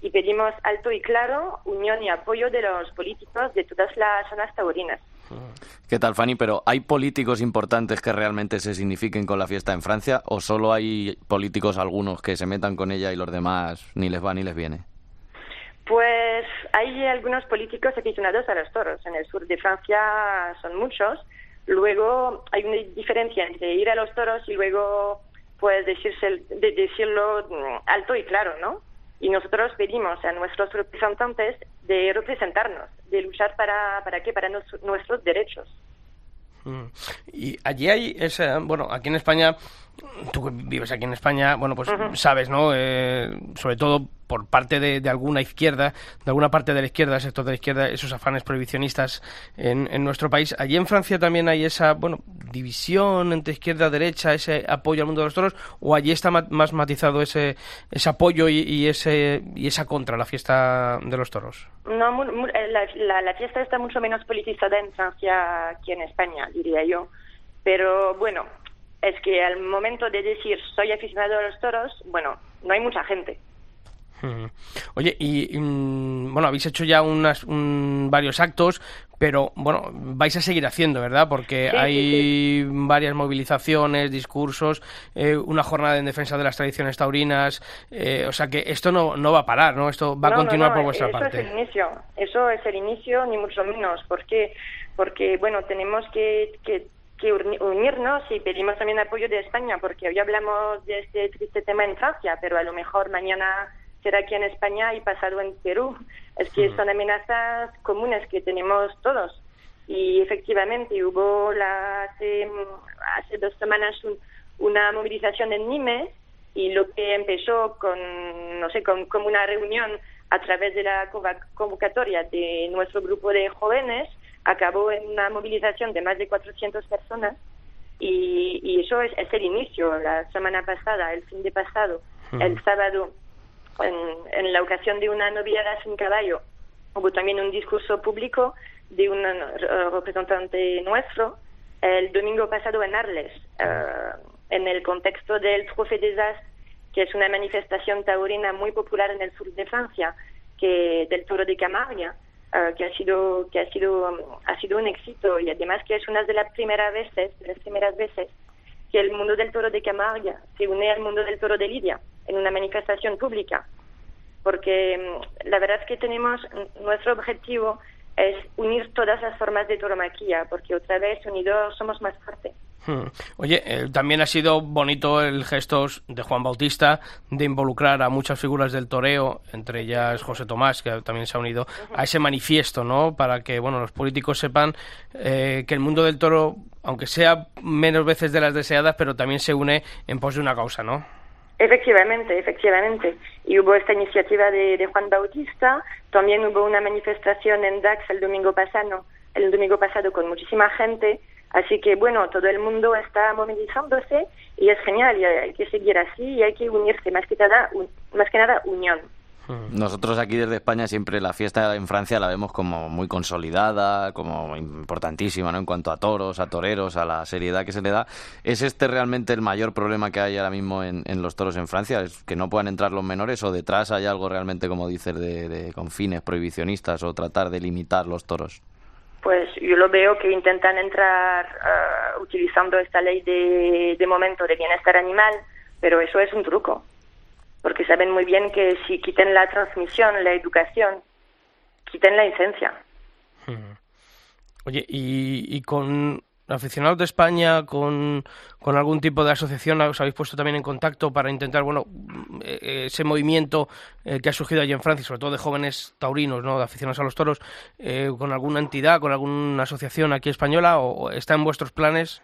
y pedimos alto y claro unión y apoyo de los políticos de todas las zonas taurinas. ¿Qué tal, Fanny? Pero ¿hay políticos importantes que realmente se signifiquen con la fiesta en Francia o solo hay políticos algunos que se metan con ella y los demás ni les va ni les viene? Pues hay algunos políticos aficionados a los toros. En el sur de Francia son muchos. Luego hay una diferencia entre ir a los toros y luego pues decirse, de, decirlo alto y claro, ¿no? Y nosotros pedimos a nuestros representantes de representarnos, de luchar para, para qué, para nos, nuestros derechos. Y allí hay esa, bueno, aquí en España, tú que vives aquí en España, bueno, pues sabes, ¿no? Eh, sobre todo por parte de, de, alguna izquierda, de alguna parte de la izquierda, el sector de la izquierda, esos afanes prohibicionistas en, en nuestro país. Allí en Francia también hay esa, bueno, división entre izquierda y derecha, ese apoyo al mundo de los toros, o allí está más matizado ese, ese apoyo y, y ese y esa contra la fiesta de los toros. No, la, la, la fiesta está mucho menos politizada en Francia que en España, diría yo. Pero bueno, es que al momento de decir soy aficionado a los toros, bueno, no hay mucha gente. Oye, y, bueno, habéis hecho ya unas, un, varios actos, pero bueno, vais a seguir haciendo, ¿verdad? Porque Sí, hay sí, varias movilizaciones, discursos, eh, una jornada en defensa de las tradiciones taurinas, eh, o sea que esto no, no va a parar, ¿no? Esto va a No, continuar no, por vuestra eso parte. es el inicio, eso es el inicio, ni mucho menos. ¿Por qué? Porque, bueno, tenemos que, que, que uni- unirnos y pedimos también apoyo de España, porque hoy hablamos de este triste tema en Francia, pero a lo mejor mañana será aquí en España y pasado en Perú. Es que son amenazas comunes que tenemos todos. Y efectivamente hubo la, hace, hace dos semanas un- una movilización en Nimes y lo que empezó con, no sé, con, como una reunión a través de la convocatoria de nuestro grupo de jóvenes acabó en una movilización de más de 400 personas y, y eso es, es el inicio. La semana pasada, el fin de pasado, el sábado, en, en la ocasión de una noviada sin caballo, hubo también un discurso público de un eh, representante nuestro el domingo pasado en Arles, eh, en el contexto del Trophée des As, que es una manifestación taurina muy popular en el sur de Francia, que del Toro de Camargue, eh, que ha sido que ha sido um, ha sido un éxito y además que es una de las primeras veces, de las primeras veces que el mundo del Toro de Camargue se une al mundo del Toro de Lidia en una manifestación pública porque mm, la verdad es que tenemos mm, nuestro objetivo es unir todas las formas de tauromaquia, porque otra vez unidos somos más fuertes. Hmm. Oye, eh, también ha sido bonito el gesto de Juan Bautista de involucrar a muchas figuras del toreo, entre ellas José Tomás, que también se ha unido a ese manifiesto, ¿no? Para que, bueno, los políticos sepan eh, que el mundo del toro, aunque sea menos veces de las deseadas, pero también se une en pos de una causa, ¿no? Efectivamente, efectivamente. Y hubo esta iniciativa de, de Juan Bautista, también hubo una manifestación en Dax el domingo pasado, el domingo pasado con muchísima gente, así que bueno, todo el mundo está movilizándose y es genial y hay que seguir así y hay que unirse, más que nada, un- más que nada unión. Nosotros aquí desde España siempre la fiesta en Francia la vemos como muy consolidada, como importantísima, ¿no? En cuanto a toros, a toreros, a la seriedad que se le da. ¿Es este realmente el mayor problema que hay ahora mismo en, los toros en Francia? ¿Es que no puedan entrar los menores o detrás hay algo realmente, como dices, de, de con fines prohibicionistas o tratar de limitar los toros? Pues yo lo veo que intentan entrar uh, utilizando esta ley de, momento de bienestar animal, pero eso es un truco, porque saben muy bien que si quiten la transmisión, la educación, quiten la licencia. Oye, y, y con aficionados de España con, con, algún tipo de asociación os habéis puesto también en contacto para intentar, bueno, eh, ese movimiento eh, que ha surgido allí en Francia, sobre todo de jóvenes taurinos, ¿no? de aficionados a los toros, eh, con alguna entidad, con alguna asociación aquí española, o está en vuestros planes?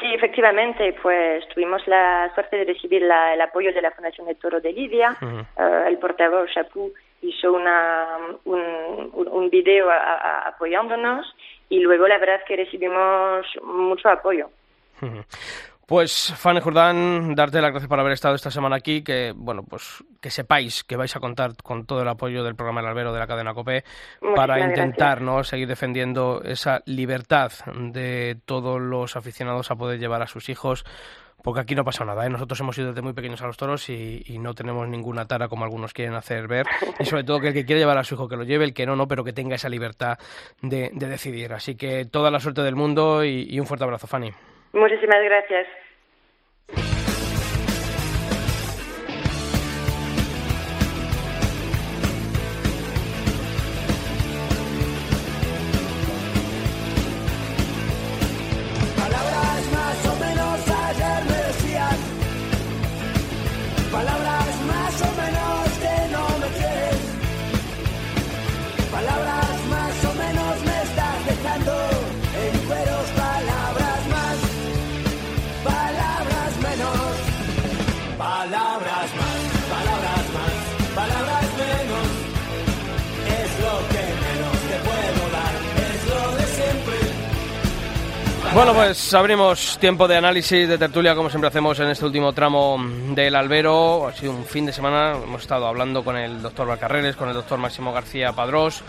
Sí, efectivamente, pues tuvimos la suerte de recibir el apoyo de la Fundación de Toro de Lidia. el portavoz Chapou hizo una, un, un, video apoyándonos y luego la verdad es que recibimos mucho apoyo. Pues, Fanny Jordán, darte las gracias por haber estado esta semana aquí, que, bueno, pues que sepáis que vais a contar con todo el apoyo del programa El Albero de la cadena COPE para intentar, ¿no?, seguir defendiendo esa libertad de todos los aficionados a poder llevar a sus hijos porque aquí no pasa nada. ¿eh? Nosotros hemos ido desde muy pequeños a los toros y, no tenemos ninguna tara como algunos quieren hacer ver. Y sobre todo que el que quiere llevar a su hijo que lo lleve, el que no, no, pero que tenga esa libertad de, decidir. Así que toda la suerte del mundo y, un fuerte abrazo, Fanny. Muchísimas gracias. Bueno, pues abrimos tiempo de análisis, de tertulia, como siempre hacemos en este último tramo del albero. Ha sido un fin de semana, hemos estado hablando con el doctor Valcarreles, con el doctor Máximo García Padrós.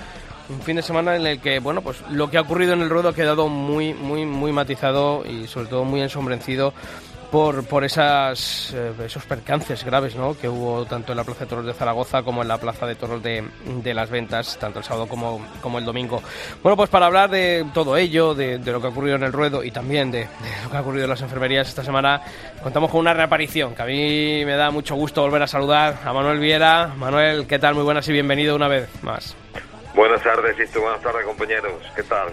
Un fin de semana en el que, bueno, pues lo que ha ocurrido en el ruedo ha quedado muy, muy, muy matizado y sobre todo muy ensombrecido por, por esas, eh, esos percances graves ¿no? que hubo tanto en la Plaza de Toros de Zaragoza como en la Plaza de Toros de, de Las Ventas, tanto el sábado como, como, el domingo. Bueno, pues para hablar de todo ello, de, de lo que ha ocurrido en el ruedo y también de, lo que ha ocurrido en las enfermerías esta semana, contamos con una reaparición que a mí me da mucho gusto volver a saludar a Manuel Viera. Manuel, ¿qué tal? Muy buenas y bienvenido una vez más. Buenas tardes, y buenas tardes, compañeros. ¿Qué tal?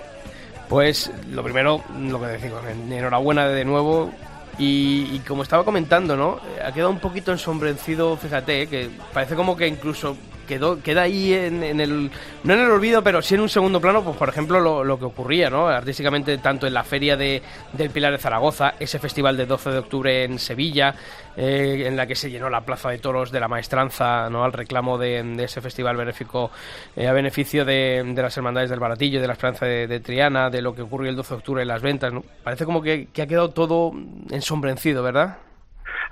Pues lo primero, lo que decimos, enhorabuena de nuevo y, como estaba comentando, ¿no? Ha quedado un poquito ensombrecido, fíjate, que parece como que incluso quedó, queda ahí en, el, no en el olvido, pero sí en un segundo plano, pues por ejemplo lo, que ocurría, ¿no? Artísticamente tanto en la feria de, del Pilar de Zaragoza, ese festival de 12 de octubre en Sevilla, eh, en la que se llenó la Plaza de Toros de la Maestranza, ¿no? Al reclamo de, ese festival benéfico eh, a beneficio de, las hermandades del Baratillo, de la Esperanza de, Triana, de lo que ocurrió el 12 de octubre en las ventas. Parece como que, que ha quedado todo ensombrecido, ¿verdad?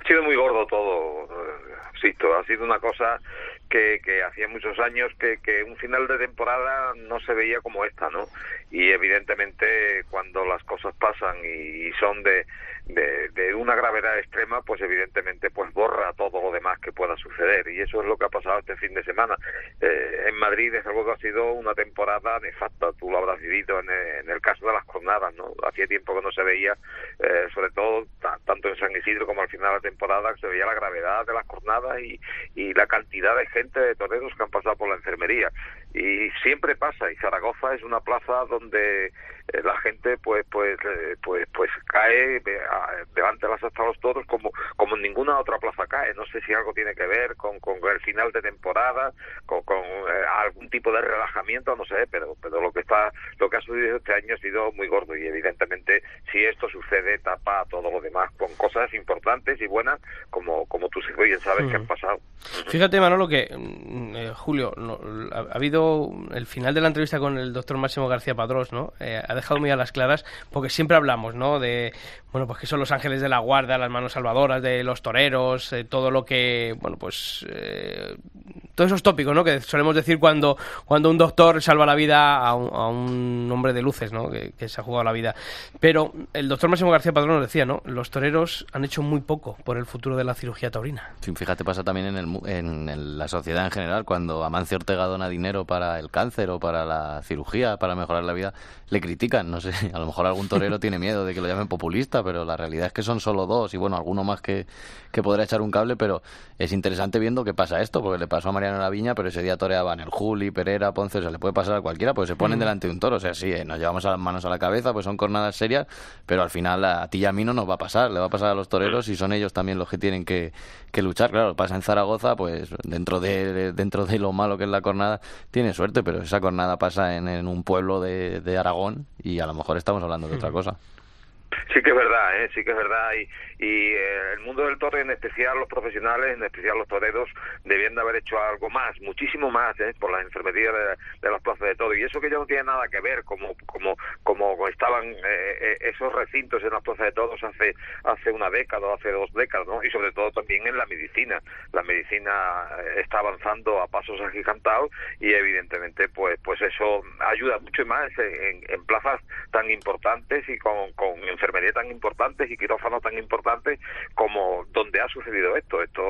Ha sido muy gordo todo, Sisto. Ha sido una cosa que, que hacía muchos años que, que un final de temporada no se veía como esta, ¿no? Y evidentemente cuando las cosas pasan y son de, de, de, una gravedad extrema, pues evidentemente pues borra todo lo demás que pueda suceder y eso es lo que ha pasado este fin de semana. Eh, en Madrid es algo que ha sido una temporada nefasta, tú lo habrás vivido en el, caso de las jornadas, ¿no? Hacía tiempo que no se veía, eh, sobre todo tanto en San Isidro como al final de la temporada, se veía la gravedad de las jornadas y, y la cantidad de gente de toreros que han pasado por la enfermería. Y siempre pasa, y Zaragoza es una plaza donde eh, la gente pues pues pues pues cae las hasta los toros como, como en ninguna otra plaza cae. No sé si algo tiene que ver con, con el final de temporada, con, con eh, algún tipo de relajamiento, no sé, pero, pero lo que está, lo que ha sucedido este año ha sido muy gordo y evidentemente si esto sucede tapa todo lo demás con cosas importantes y buenas como, como tú bien sabes que han pasado. Fíjate Manolo que mm, eh, Julio, ha, habido el final de la entrevista con el doctor Máximo García Padrós, ¿no? Eh, ha dejado muy a las claras porque siempre hablamos, ¿no? De bueno, pues que son los ángeles de la guarda, las manos salvadoras de los toreros, eh, todo lo que, bueno, pues eh, todos esos tópicos, ¿no? Que solemos decir cuando, cuando un doctor salva la vida a un, hombre de luces, ¿no? Que, se ha jugado la vida. Pero el doctor Máximo García Padrón nos decía, ¿no? Los toreros han hecho muy poco por el futuro de la cirugía taurina. Fíjate, pasa también en, el, en, el- la sociedad en general, cuando Amancio Ortega dona dinero para el cáncer o para la cirugía, para mejorar la vida, le critican, no sé, a lo mejor algún torero tiene miedo de que lo llamen populista, pero la realidad es que son solo dos y bueno, alguno más que, que podrá echar un cable, pero es interesante viendo que pasa esto, porque le pasó a Mariano Laviña, pero ese día toreaban el Juli, Pereira, Ponce, o sea, le puede pasar a cualquiera, pues se ponen Mm. delante de un toro, o sea, sí, eh, nos llevamos a las manos a la cabeza, pues son cornadas serias, pero al final a ti y a mí no nos va a pasar, le va a pasar a los toreros y son ellos también los que tienen que, que luchar. Claro, pasa en Zaragoza, pues dentro de, de- dentro de lo malo que es la cornada, tiene suerte, pero esa cornada pasa en, en un pueblo de, de Aragón y a lo mejor estamos hablando de otra cosa. Sí que es verdad, ¿eh? sí que es verdad. Y, y eh, el mundo del toro, en especial los profesionales, en especial los toreros, debían de haber hecho algo más, muchísimo más, ¿eh? por las enfermerías de, de las plazas de toro. Y eso que ya no tiene nada que ver como como como estaban eh, eh, esos recintos en las plazas de toros hace hace una década o hace dos décadas, ¿no? Y sobre todo también en la medicina. La medicina eh, está avanzando a pasos agigantados y evidentemente pues pues eso ayuda mucho más en, plazas tan importantes y con, con enfermería tan importantes y quirófanos tan importantes como donde ha sucedido esto, esto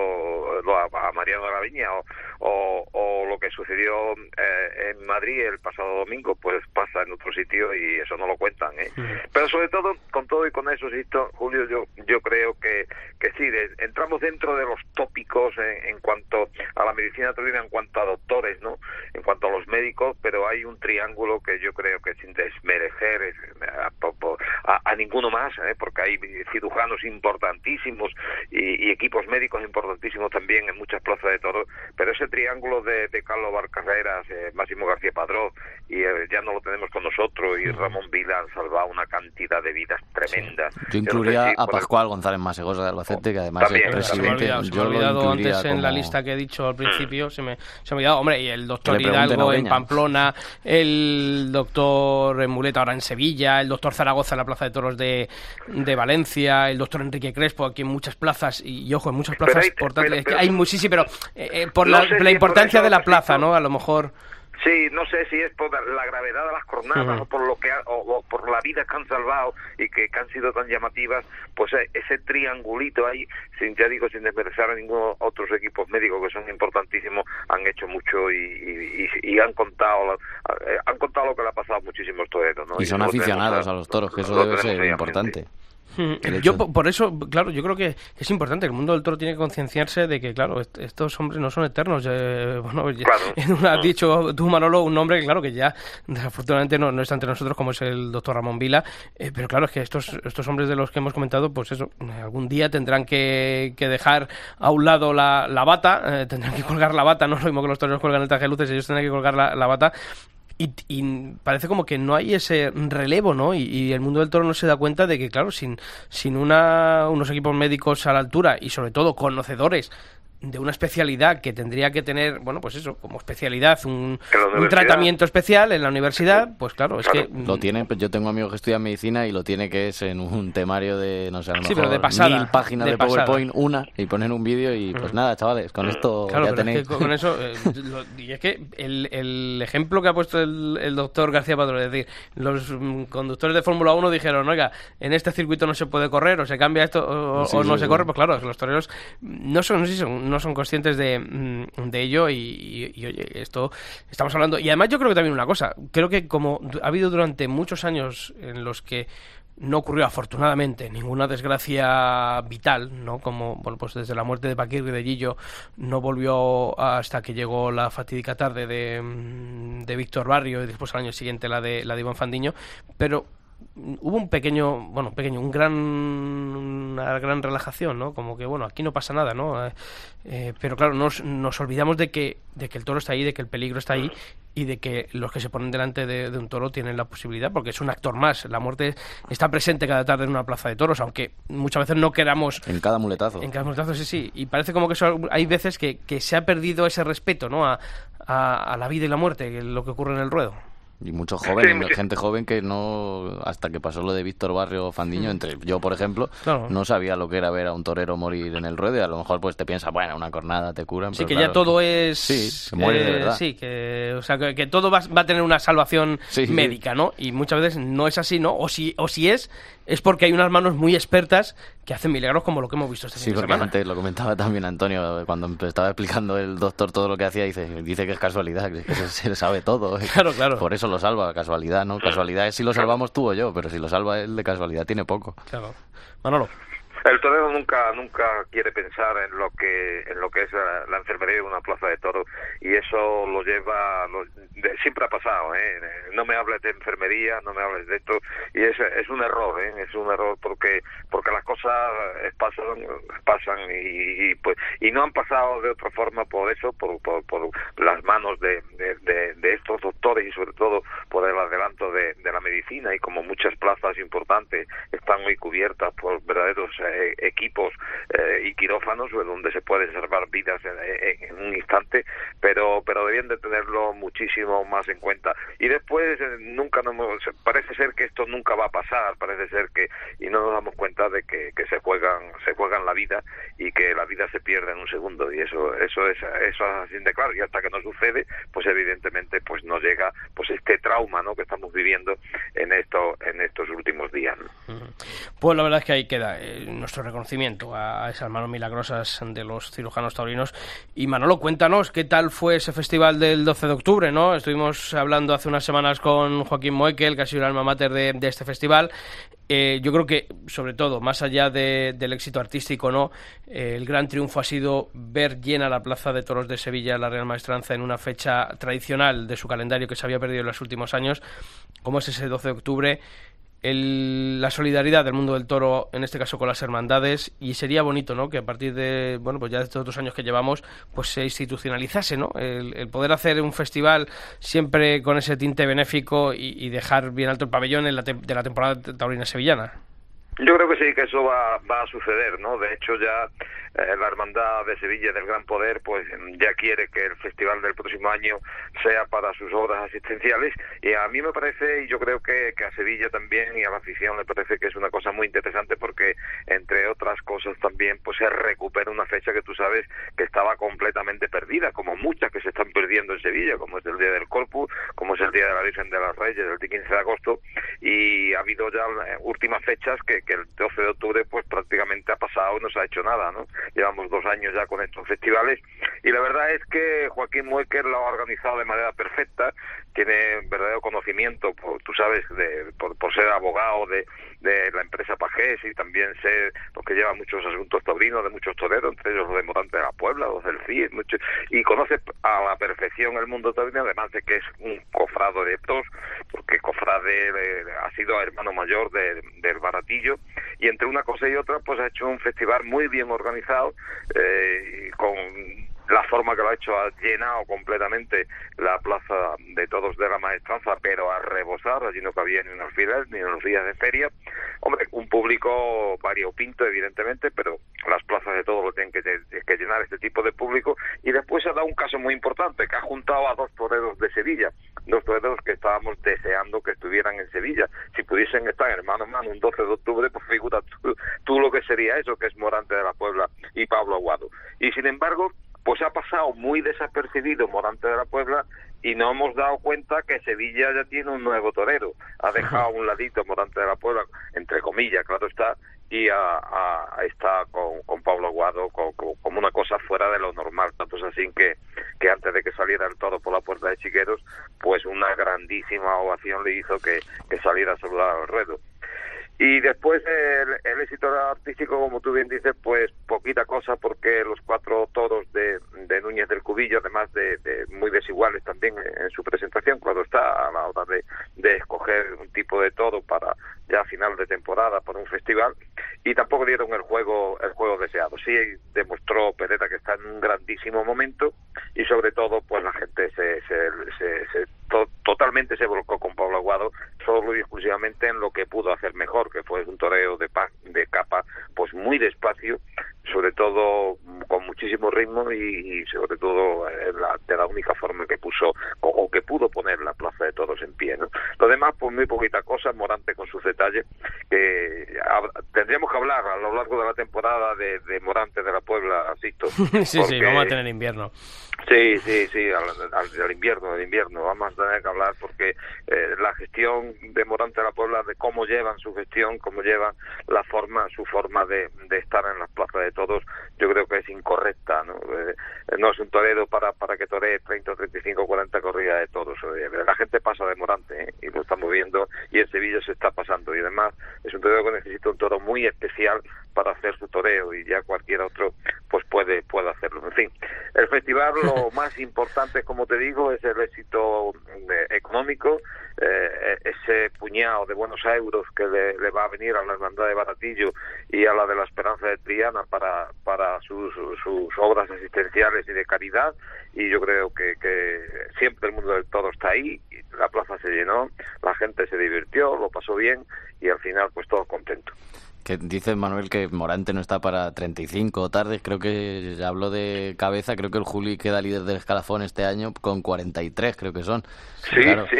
lo a, Mariano de la Viña o, o, o lo que sucedió eh, en Madrid el pasado domingo, pues pasa en otro sitio y eso no lo cuentan. ¿eh? Pero sobre todo, con todo y con eso, insisto, Julio, yo, yo creo que, que sí, de- entramos dentro de los tópicos en, en cuanto a la medicina taurina, en cuanto a doctores, ¿no? En cuanto a los médicos, pero hay un triángulo que yo creo que sin desmerecer a, a ninguno más, ¿eh? porque hay cirujanos importantísimos y, y equipos médicos importantísimos también en muchas plazas de toros, pero ese triángulo de, de Carlos Barcarreras, eh, Máximo García Padrón, y eh, ya no lo tenemos con nosotros, y Ramón Vila han salvado una cantidad de vidas tremendas. Yo no sé incluiría si a por el- Pascual González Masegosa de Albacete, que además También, es Se me ha presidente. olvidado, se me yo lo olvidado incluiría antes en la como- lista que he dicho al principio, se me, se me ha olvidado. Hombre, y el doctor Hidalgo en. Pamplona, el doctor Muleta ahora en Sevilla, el doctor Zaragoza en la Plaza de Toros de, de Valencia, el doctor Enrique Crespo aquí en muchas plazas, y, y ojo, en muchas plazas hay- importantes. pero- Es que pero- hay muchísimas, pero eh, eh, por No la, la si es por importancia de la plaza, ¿no? A lo mejor. Sí, no sé si es por la gravedad de las jornadas o por lo que ha- o, o por la vida que han salvado y que, que han sido tan llamativas, pues eh, ese triangulito ahí, sin ya digo sin desmerecer a ninguno otros equipos médicos que son importantísimos, han hecho mucho y, y- y- y han contado eh, han contado lo que le ha pasado a muchísimos toreros, ¿no? Y son aficionados a- a los toros, que eso lo debe ser importante. Yo por eso, claro, yo creo que es importante. El mundo del toro tiene que concienciarse de que, claro, est- estos hombres no son eternos. eh, bueno, ya- Claro. has dicho tú, Manolo, un nombre que, claro, que ya desafortunadamente no, no está entre nosotros, como es el doctor Ramón Vila. eh, pero claro, es que estos, estos hombres de los que hemos comentado, pues eso, eh, algún día tendrán que, que dejar a un lado la, la bata, eh, tendrán que colgar la bata, no es lo mismo que los toreros cuelgan el traje de luces, ellos tendrán que colgar la, la bata. Y, y parece como que no hay ese relevo, ¿no? Y, y el mundo del toro no se da cuenta de que, claro, sin, sin una, unos equipos médicos a la altura y sobre todo conocedores de una especialidad que tendría que tener, bueno, pues eso, como especialidad, un, un tratamiento especial en la universidad, pues claro, es Claro. que... mm, Lo tiene, pues yo tengo amigos que estudian medicina y lo tiene que es en un temario de, no sé, a lo Sí, mejor pero de pasada, mil páginas de de, pasada. PowerPoint, una, y ponen un vídeo y pues nada, chavales, con esto Claro, ya pero es tenéis. que con eso, eh, lo- y es que el, el ejemplo que ha puesto el, el doctor García Padrón, es decir, los mm, conductores de Fórmula 1 dijeron, oiga, en este circuito no se puede correr, o se cambia esto, o, Sí, o no sí, se sí. corre, pues claro, los toreros no son, no sé si son, no son conscientes de, mm, de ello y, oye, esto estamos hablando. Y además yo creo que también una cosa, creo que como ha habido durante muchos años en los que no ocurrió afortunadamente ninguna desgracia vital, ¿no? Como bueno, pues desde la muerte de Paquirri de no volvió hasta que llegó la fatídica tarde de, mm, de Víctor Barrio y después al año siguiente la de la de Iván Fandiño, pero hubo un pequeño, bueno, un pequeño, un gran una gran relajación, ¿no? Como que bueno, aquí no pasa nada, ¿no? Eh, eh, pero claro, nos, nos olvidamos de que de que el toro está ahí, de que el peligro está ahí y de que los que se ponen delante de, de un toro tienen la posibilidad, porque es un actor más. La muerte está presente cada tarde en una plaza de toros, aunque muchas veces no queramos En cada muletazo. en cada muletazo, sí, sí. Y parece como que eso- hay veces que, que se ha perdido ese respeto, ¿no? A, a- a la vida y la muerte, lo que ocurre en el ruedo. Y muchos jóvenes, gente joven que no, hasta que pasó lo de Víctor Barrio Fandiño, entre yo, por ejemplo, no sabía lo que era ver a un torero morir en el ruedo y a lo mejor pues te piensa, bueno, una cornada te curan. Sí, que ya todo es... Sí, que muere de eh, verdad. Sí, que, o sea, que, todo va, va, a tener una salvación médica, ¿no? Y muchas veces no es así, ¿no? O si, o si es, es porque hay unas manos muy expertas que hacen milagros como lo que hemos visto este sí, fin de semana. antes lo comentaba también Antonio cuando estaba explicando el doctor todo lo que hacía, dice, dice que es casualidad, que se, le sabe todo. Claro, claro. Por eso lo salva, casualidad, ¿no? Casualidad es si lo salvamos tú o yo, pero si lo salva él de casualidad tiene poco. Claro. Manolo. El torero nunca nunca quiere pensar en lo que en lo que es la, enfermería de una plaza de toros y eso lo lleva siempre ha pasado ¿eh? no me hables de enfermería no me hables de esto y es, es un error ¿eh? es un error porque porque las cosas pasan pasan y, pues y no han pasado de otra forma por eso por, por, por las manos de, de, de, estos doctores y sobre todo por el adelanto de, de la medicina y como muchas plazas importantes están muy cubiertas por verdaderos eh, eh, equipos eh, y quirófanos donde se pueden salvar vidas en, un instante, pero pero debían de tenerlo muchísimo más en cuenta. Y después eh, nunca nos parece ser que esto nunca va a pasar, parece ser que y no nos damos cuenta de que, que se juegan se juegan la vida y que la vida se pierde en un segundo y eso eso es eso es así de claro y hasta que no sucede pues evidentemente pues nos llega pues este trauma no que estamos viviendo en esto en estos últimos días pues la verdad es que ahí queda nuestro reconocimiento a esas manos milagrosas de los cirujanos taurinos. Y Manolo, cuéntanos qué tal fue ese festival del 12 de octubre, ¿no? Estuvimos hablando hace unas semanas con Joaquín Moekel, que ha sido el alma mater de, este festival. Eh, yo creo que, sobre todo, más allá del éxito artístico, ¿no? Eh, el gran triunfo ha sido ver llena la Plaza de Toros de Sevilla, la Real Maestranza, en una fecha tradicional de su calendario que se había perdido en los últimos años, como es ese 12 de octubre el, la solidaridad del mundo del toro, en este caso con las hermandades, y sería bonito, ¿no? Que a partir de, bueno, pues ya de estos otros años que llevamos, pues se institucionalizase, ¿no? El, poder hacer un festival siempre con ese tinte benéfico y, dejar bien alto el pabellón en la de la temporada taurina sevillana. Yo creo que sí, que eso va, va a suceder, ¿no? De hecho, ya eh, la Hermandad de Sevilla del Gran Poder, pues ya quiere que el festival del próximo año sea para sus obras asistenciales. Y a mí me parece, y yo creo que, que a Sevilla también y a la afición le parece que es una cosa muy interesante porque, entre otras cosas, también pues se recupera una fecha que tú sabes que estaba completamente perdida, como muchas que se están perdiendo en Sevilla, como es el Día del Corpus, como es el Día de la Virgen de las Reyes, el 15 de agosto, y ha habido ya eh, últimas fechas que que el 12 de octubre pues prácticamente ha pasado y no se ha hecho nada, ¿no? Llevamos dos años ya con estos festivales. Y la verdad es que Joaquín Muecker lo ha organizado de manera perfecta, tiene verdadero conocimiento, por, tú sabes, de, por, por ser abogado de, de la empresa Pajés y también ser porque lleva muchos asuntos taurinos de muchos toreros, entre ellos los de Morante de la Puebla, los del CIE, mucho, y conoce a la perfección el mundo taurino, además de que es un cofrado de estos, porque cofrade eh, ha sido hermano mayor del Baratillo, y entre una cosa y otra pues ha hecho un festival muy bien organizado eh, con la forma que lo ha hecho ha llenado completamente la plaza de todos de la maestranza, pero a rebosar, allí no cabía ni unos filas ni unos días de feria. Hombre, un público variopinto, evidentemente, pero las plazas de todos lo tienen que, que, llenar este tipo de público. Y después ha dado un caso muy importante, que ha juntado a dos toreros de Sevilla, dos toreros que estábamos deseando que estuvieran en Sevilla. Si pudiesen estar hermano mano un 12 de octubre, pues figura tú, tú lo que sería eso, que es Morante de la Puebla y Pablo Aguado. Y sin embargo, pues ha pasado muy desapercibido Morante de la Puebla y no hemos dado cuenta que Sevilla ya tiene un nuevo torero. Ha dejado a un ladito Morante de la Puebla, entre comillas, claro está, y está con, Pablo Aguado como una cosa fuera de lo normal. Tanto es así que, que antes de que saliera el toro por la puerta de Chiqueros, pues una grandísima ovación le hizo que, que saliera a saludar al ruedo. Y después el, éxito artístico, como tú bien dices, pues poquita cosa porque los cuatro toros de, de Núñez del Cubillo, además de, muy desiguales también en, su presentación, cuando está a la hora de, de escoger un tipo de toro para ya final de temporada para un festival, y tampoco dieron el juego el juego deseado. Sí demostró Pereda que está en un grandísimo momento y sobre todo pues la gente se, se, se, totalmente se volcó con Pablo Aguado solo y exclusivamente en lo que pudo hacer mejor, que fue un toreo de, de capa pues muy despacio, sobre todo con muchísimo ritmo y, sobre todo la, de la única forma que puso o, que pudo poner la Plaza de Todos en pie. ¿no? Lo demás, pues muy poquita cosa, Morante con sus detalles, que tendríamos que hablar a lo largo de la temporada de, Morante de la Puebla, asisto. sí, sí, vamos a tener invierno. Sí, sí, sí, al, invierno, al invierno. Vamos a tener que hablar porque eh, la gestión de Morante de la Puebla, de cómo llevan su gestión, cómo llevan la forma, su forma de, estar en las plazas de todos, yo creo que es incorrecta. No, eh, no es un torero para, para que toree 30, 35, 40 corridas de todos. Eh, la gente pasa de Morante y lo estamos viendo y en Sevilla se está pasando. Y además es un torero que necesita un toro muy especial para hacer su toreo y ya cualquier otro pues puede puede hacerlo. En fin, el festival lo más importante, como te digo, es el éxito eh, económico, eh, ese puñado de buenos euros que le, va a venir a la hermandad de Baratillo y a la de la Esperanza de Triana para para sus, sus obras asistenciales y de caridad. Y yo creo que, que siempre el mundo del todo está ahí, la plaza se llenó, la gente se divirtió, lo pasó bien y al final pues todo contento que dice Manuel que Morante no está para 35 tardes, creo que ya hablo de cabeza, creo que el Juli queda líder del escalafón este año con 43, creo que son. Sí, claro, sí.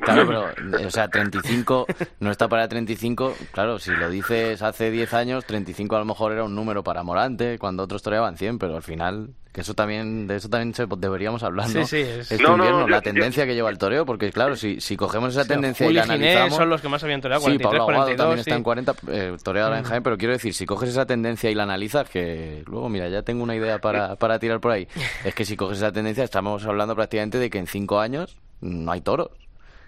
Claro, pero, o sea, 35 no está para 35, claro, si lo dices hace 10 años, 35 a lo mejor era un número para Morante, cuando otros toreaban 100, pero al final que eso también, de eso también deberíamos hablar, ¿no? Sí, sí. Es... Este invierno, la tendencia que lleva el toreo, porque claro, si, si cogemos esa tendencia y la analizamos... son los que más habían toreado, sí, 43, Pablo 42, también sí. está en 40, eh, toreado en Jaén, pero quiero decir, si coges esa tendencia y la analizas, que luego, mira, ya tengo una idea para, para tirar por ahí, es que si coges esa tendencia, estamos hablando prácticamente de que en cinco años no hay toros.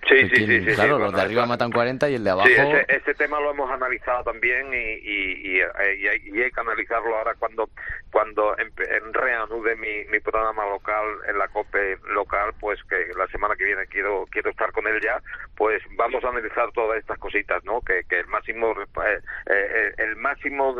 Sí, sí, sí, Claro, los de arriba matan 40 y el de abajo... Sí, ese, tema lo hemos analizado también y, y, y, hay, que analizarlo ahora cuando cuando en, reanude mi, mi programa local en la COPE local, pues que la semana que viene quiero quiero estar con él ya, pues vamos a analizar todas estas cositas, ¿no? Que, que el máximo eh, eh, el máximo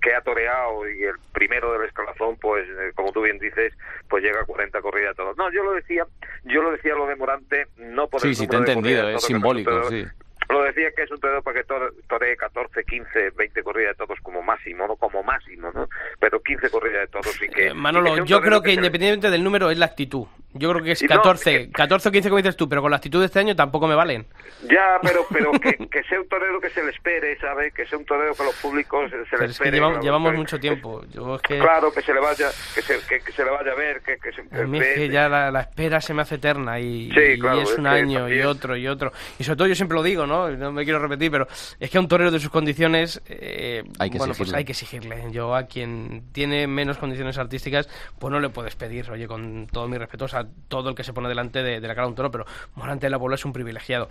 que ha toreado y el primero del escalafón, pues eh, como tú bien dices, pues llega a 40 corridas todos. No, yo lo decía, yo lo decía lo de Morante, no por el sí, te entendido, es simbólico, sí. Lo decía que es un torero para que toree 14, 15, 20 corridas de todos como máximo, no como máximo, ¿no? Pero 15 corridas de todos y que... Eh, Manolo, yo creo que, independientemente del número es la actitud. Yo creo que es 14, 14 o 15 como dices tú, pero con la actitud de este año tampoco me valen. Ya, pero pero que, que sea un torero que se le espere, ¿sabes? Que sea un torero que los públicos se pero le es que llevamos, llevamos mucho tiempo. Yo es que... Claro, que se le vaya que se, que, se le vaya a ver, que, que se... A mí es que ya la, la, espera se me hace eterna y, y es un año y otro y otro. Y sobre todo yo siempre lo digo, ¿no? No me quiero repetir, pero es que a un torero de sus condiciones, eh, hay que bueno, exigirle. pues hay que exigirle. Yo a quien tiene menos condiciones artísticas, pues no le puedes pedir, oye, con todo mi respeto, o sea, todo el que se pone delante de, de la cara de un toro, pero Morante de la Puebla es un privilegiado,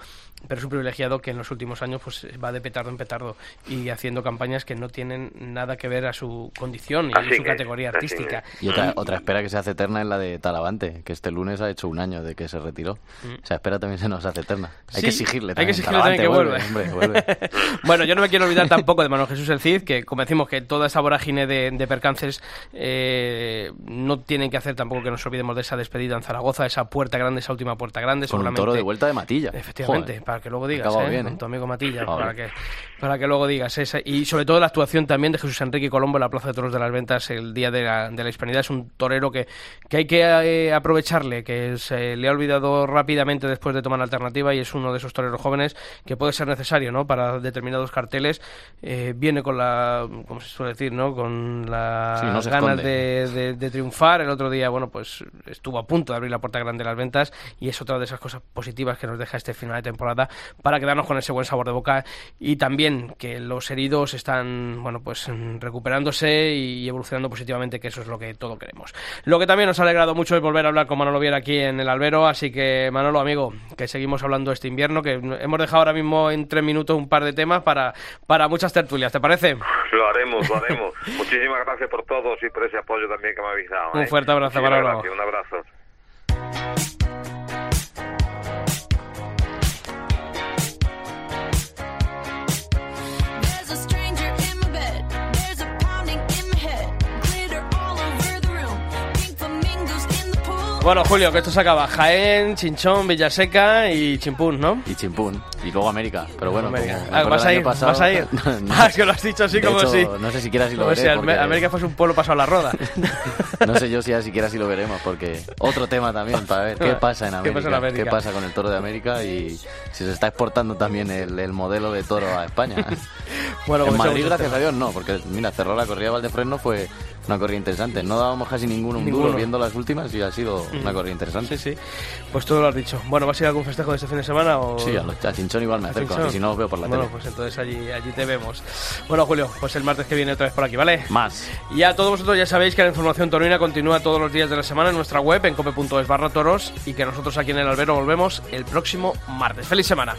pero es un privilegiado que en los últimos años pues va de petardo en petardo y haciendo campañas que no tienen nada que ver a su condición y así a su categoría artística. Y otra, otra espera que se hace eterna es la de Talavante, que este lunes ha hecho un año de que se retiró. Mm. O sea, espera también se nos hace eterna. Hay Sí, que exigirle hay también. que exigirle también que hombre, vuelve. bueno, yo no me quiero olvidar tampoco de Manuel Jesús el Cid, que como decimos que toda esa vorágine de, de percances eh, no tienen que hacer tampoco que nos olvidemos de esa despedida Zaragoza, esa puerta grande, esa última puerta grande. Con un toro de vuelta de Matilla. Efectivamente, Joder. para que luego digas, ¿eh? bien, con tu amigo Matilla, para que, para que luego digas esa. Y sobre todo la actuación también de Jesús Enrique Colombo en la Plaza de Toros de las Ventas el día de la, de la Hispanidad. Es un torero que, que hay que eh, aprovecharle, que se le ha olvidado rápidamente después de tomar la alternativa y es uno de esos toreros jóvenes que puede ser necesario ¿no? para determinados carteles. Eh, viene con la, como se suele decir, ¿no? con las Sí, no se ganas esconde. de, de- de triunfar. El otro día, bueno, pues estuvo a punto de abrir la puerta grande de las ventas y es otra de esas cosas positivas que nos deja este final de temporada para quedarnos con ese buen sabor de boca y también que los heridos están, bueno, pues mm, recuperándose y evolucionando positivamente, que eso es lo que todo queremos. Lo que también nos ha alegrado mucho es volver a hablar con Manolo Viera aquí en el Albero, así que Manolo, amigo, que seguimos hablando este invierno, que hemos dejado ahora mismo en tres minutos un par de temas para, para muchas tertulias, ¿te parece? Lo haremos, lo haremos. Muchísimas gracias por todos y por ese apoyo también que me habéis dado. Un ¿eh? fuerte abrazo, Manolo. Un abrazo. Bueno, Julio, que esto se acaba. Jaén, Chinchón, Villaseca y Chimpún, ¿no? Y Chimpún. Y luego América. Pero bueno, América. Ah, ¿Vas a ir? pasado- ¿Vas a ir? No, Ah, es que lo has dicho así de como hecho, si... No sé siquiera si lo como si porque- América fuese un pueblo pasado a la roda. No sé yo si ya siquiera si lo veremos, porque otro tema también para ver qué pasa en ¿Qué América. pasa en América? ¿Qué pasa con el toro de América y si se está exportando también el, el modelo de toro a España? Bueno, en pues Madrid, gracias a Dios, no, porque mira, cerró la corrida de Valdefresno, fue una corrida interesante. No dábamos casi ninguno un duro viendo las últimas y ha sido Mm. una corrida interesante. Sí, sí. Pues tú lo has dicho. Bueno, ¿vas a ir a algún festejo de este fin de semana o...? Sí, a, los- a Chinchón igual me acerco, y si no los veo por la bueno, tele. pues entonces allí, allí te vemos. Bueno, Julio, pues el martes que viene otra vez por aquí, ¿vale? Más. Y a todos vosotros ya sabéis que la información torina continúa todos los días de la semana en nuestra web, en cope.es barra toros, y que nosotros aquí en el albero volvemos el próximo martes. ¡Feliz semana!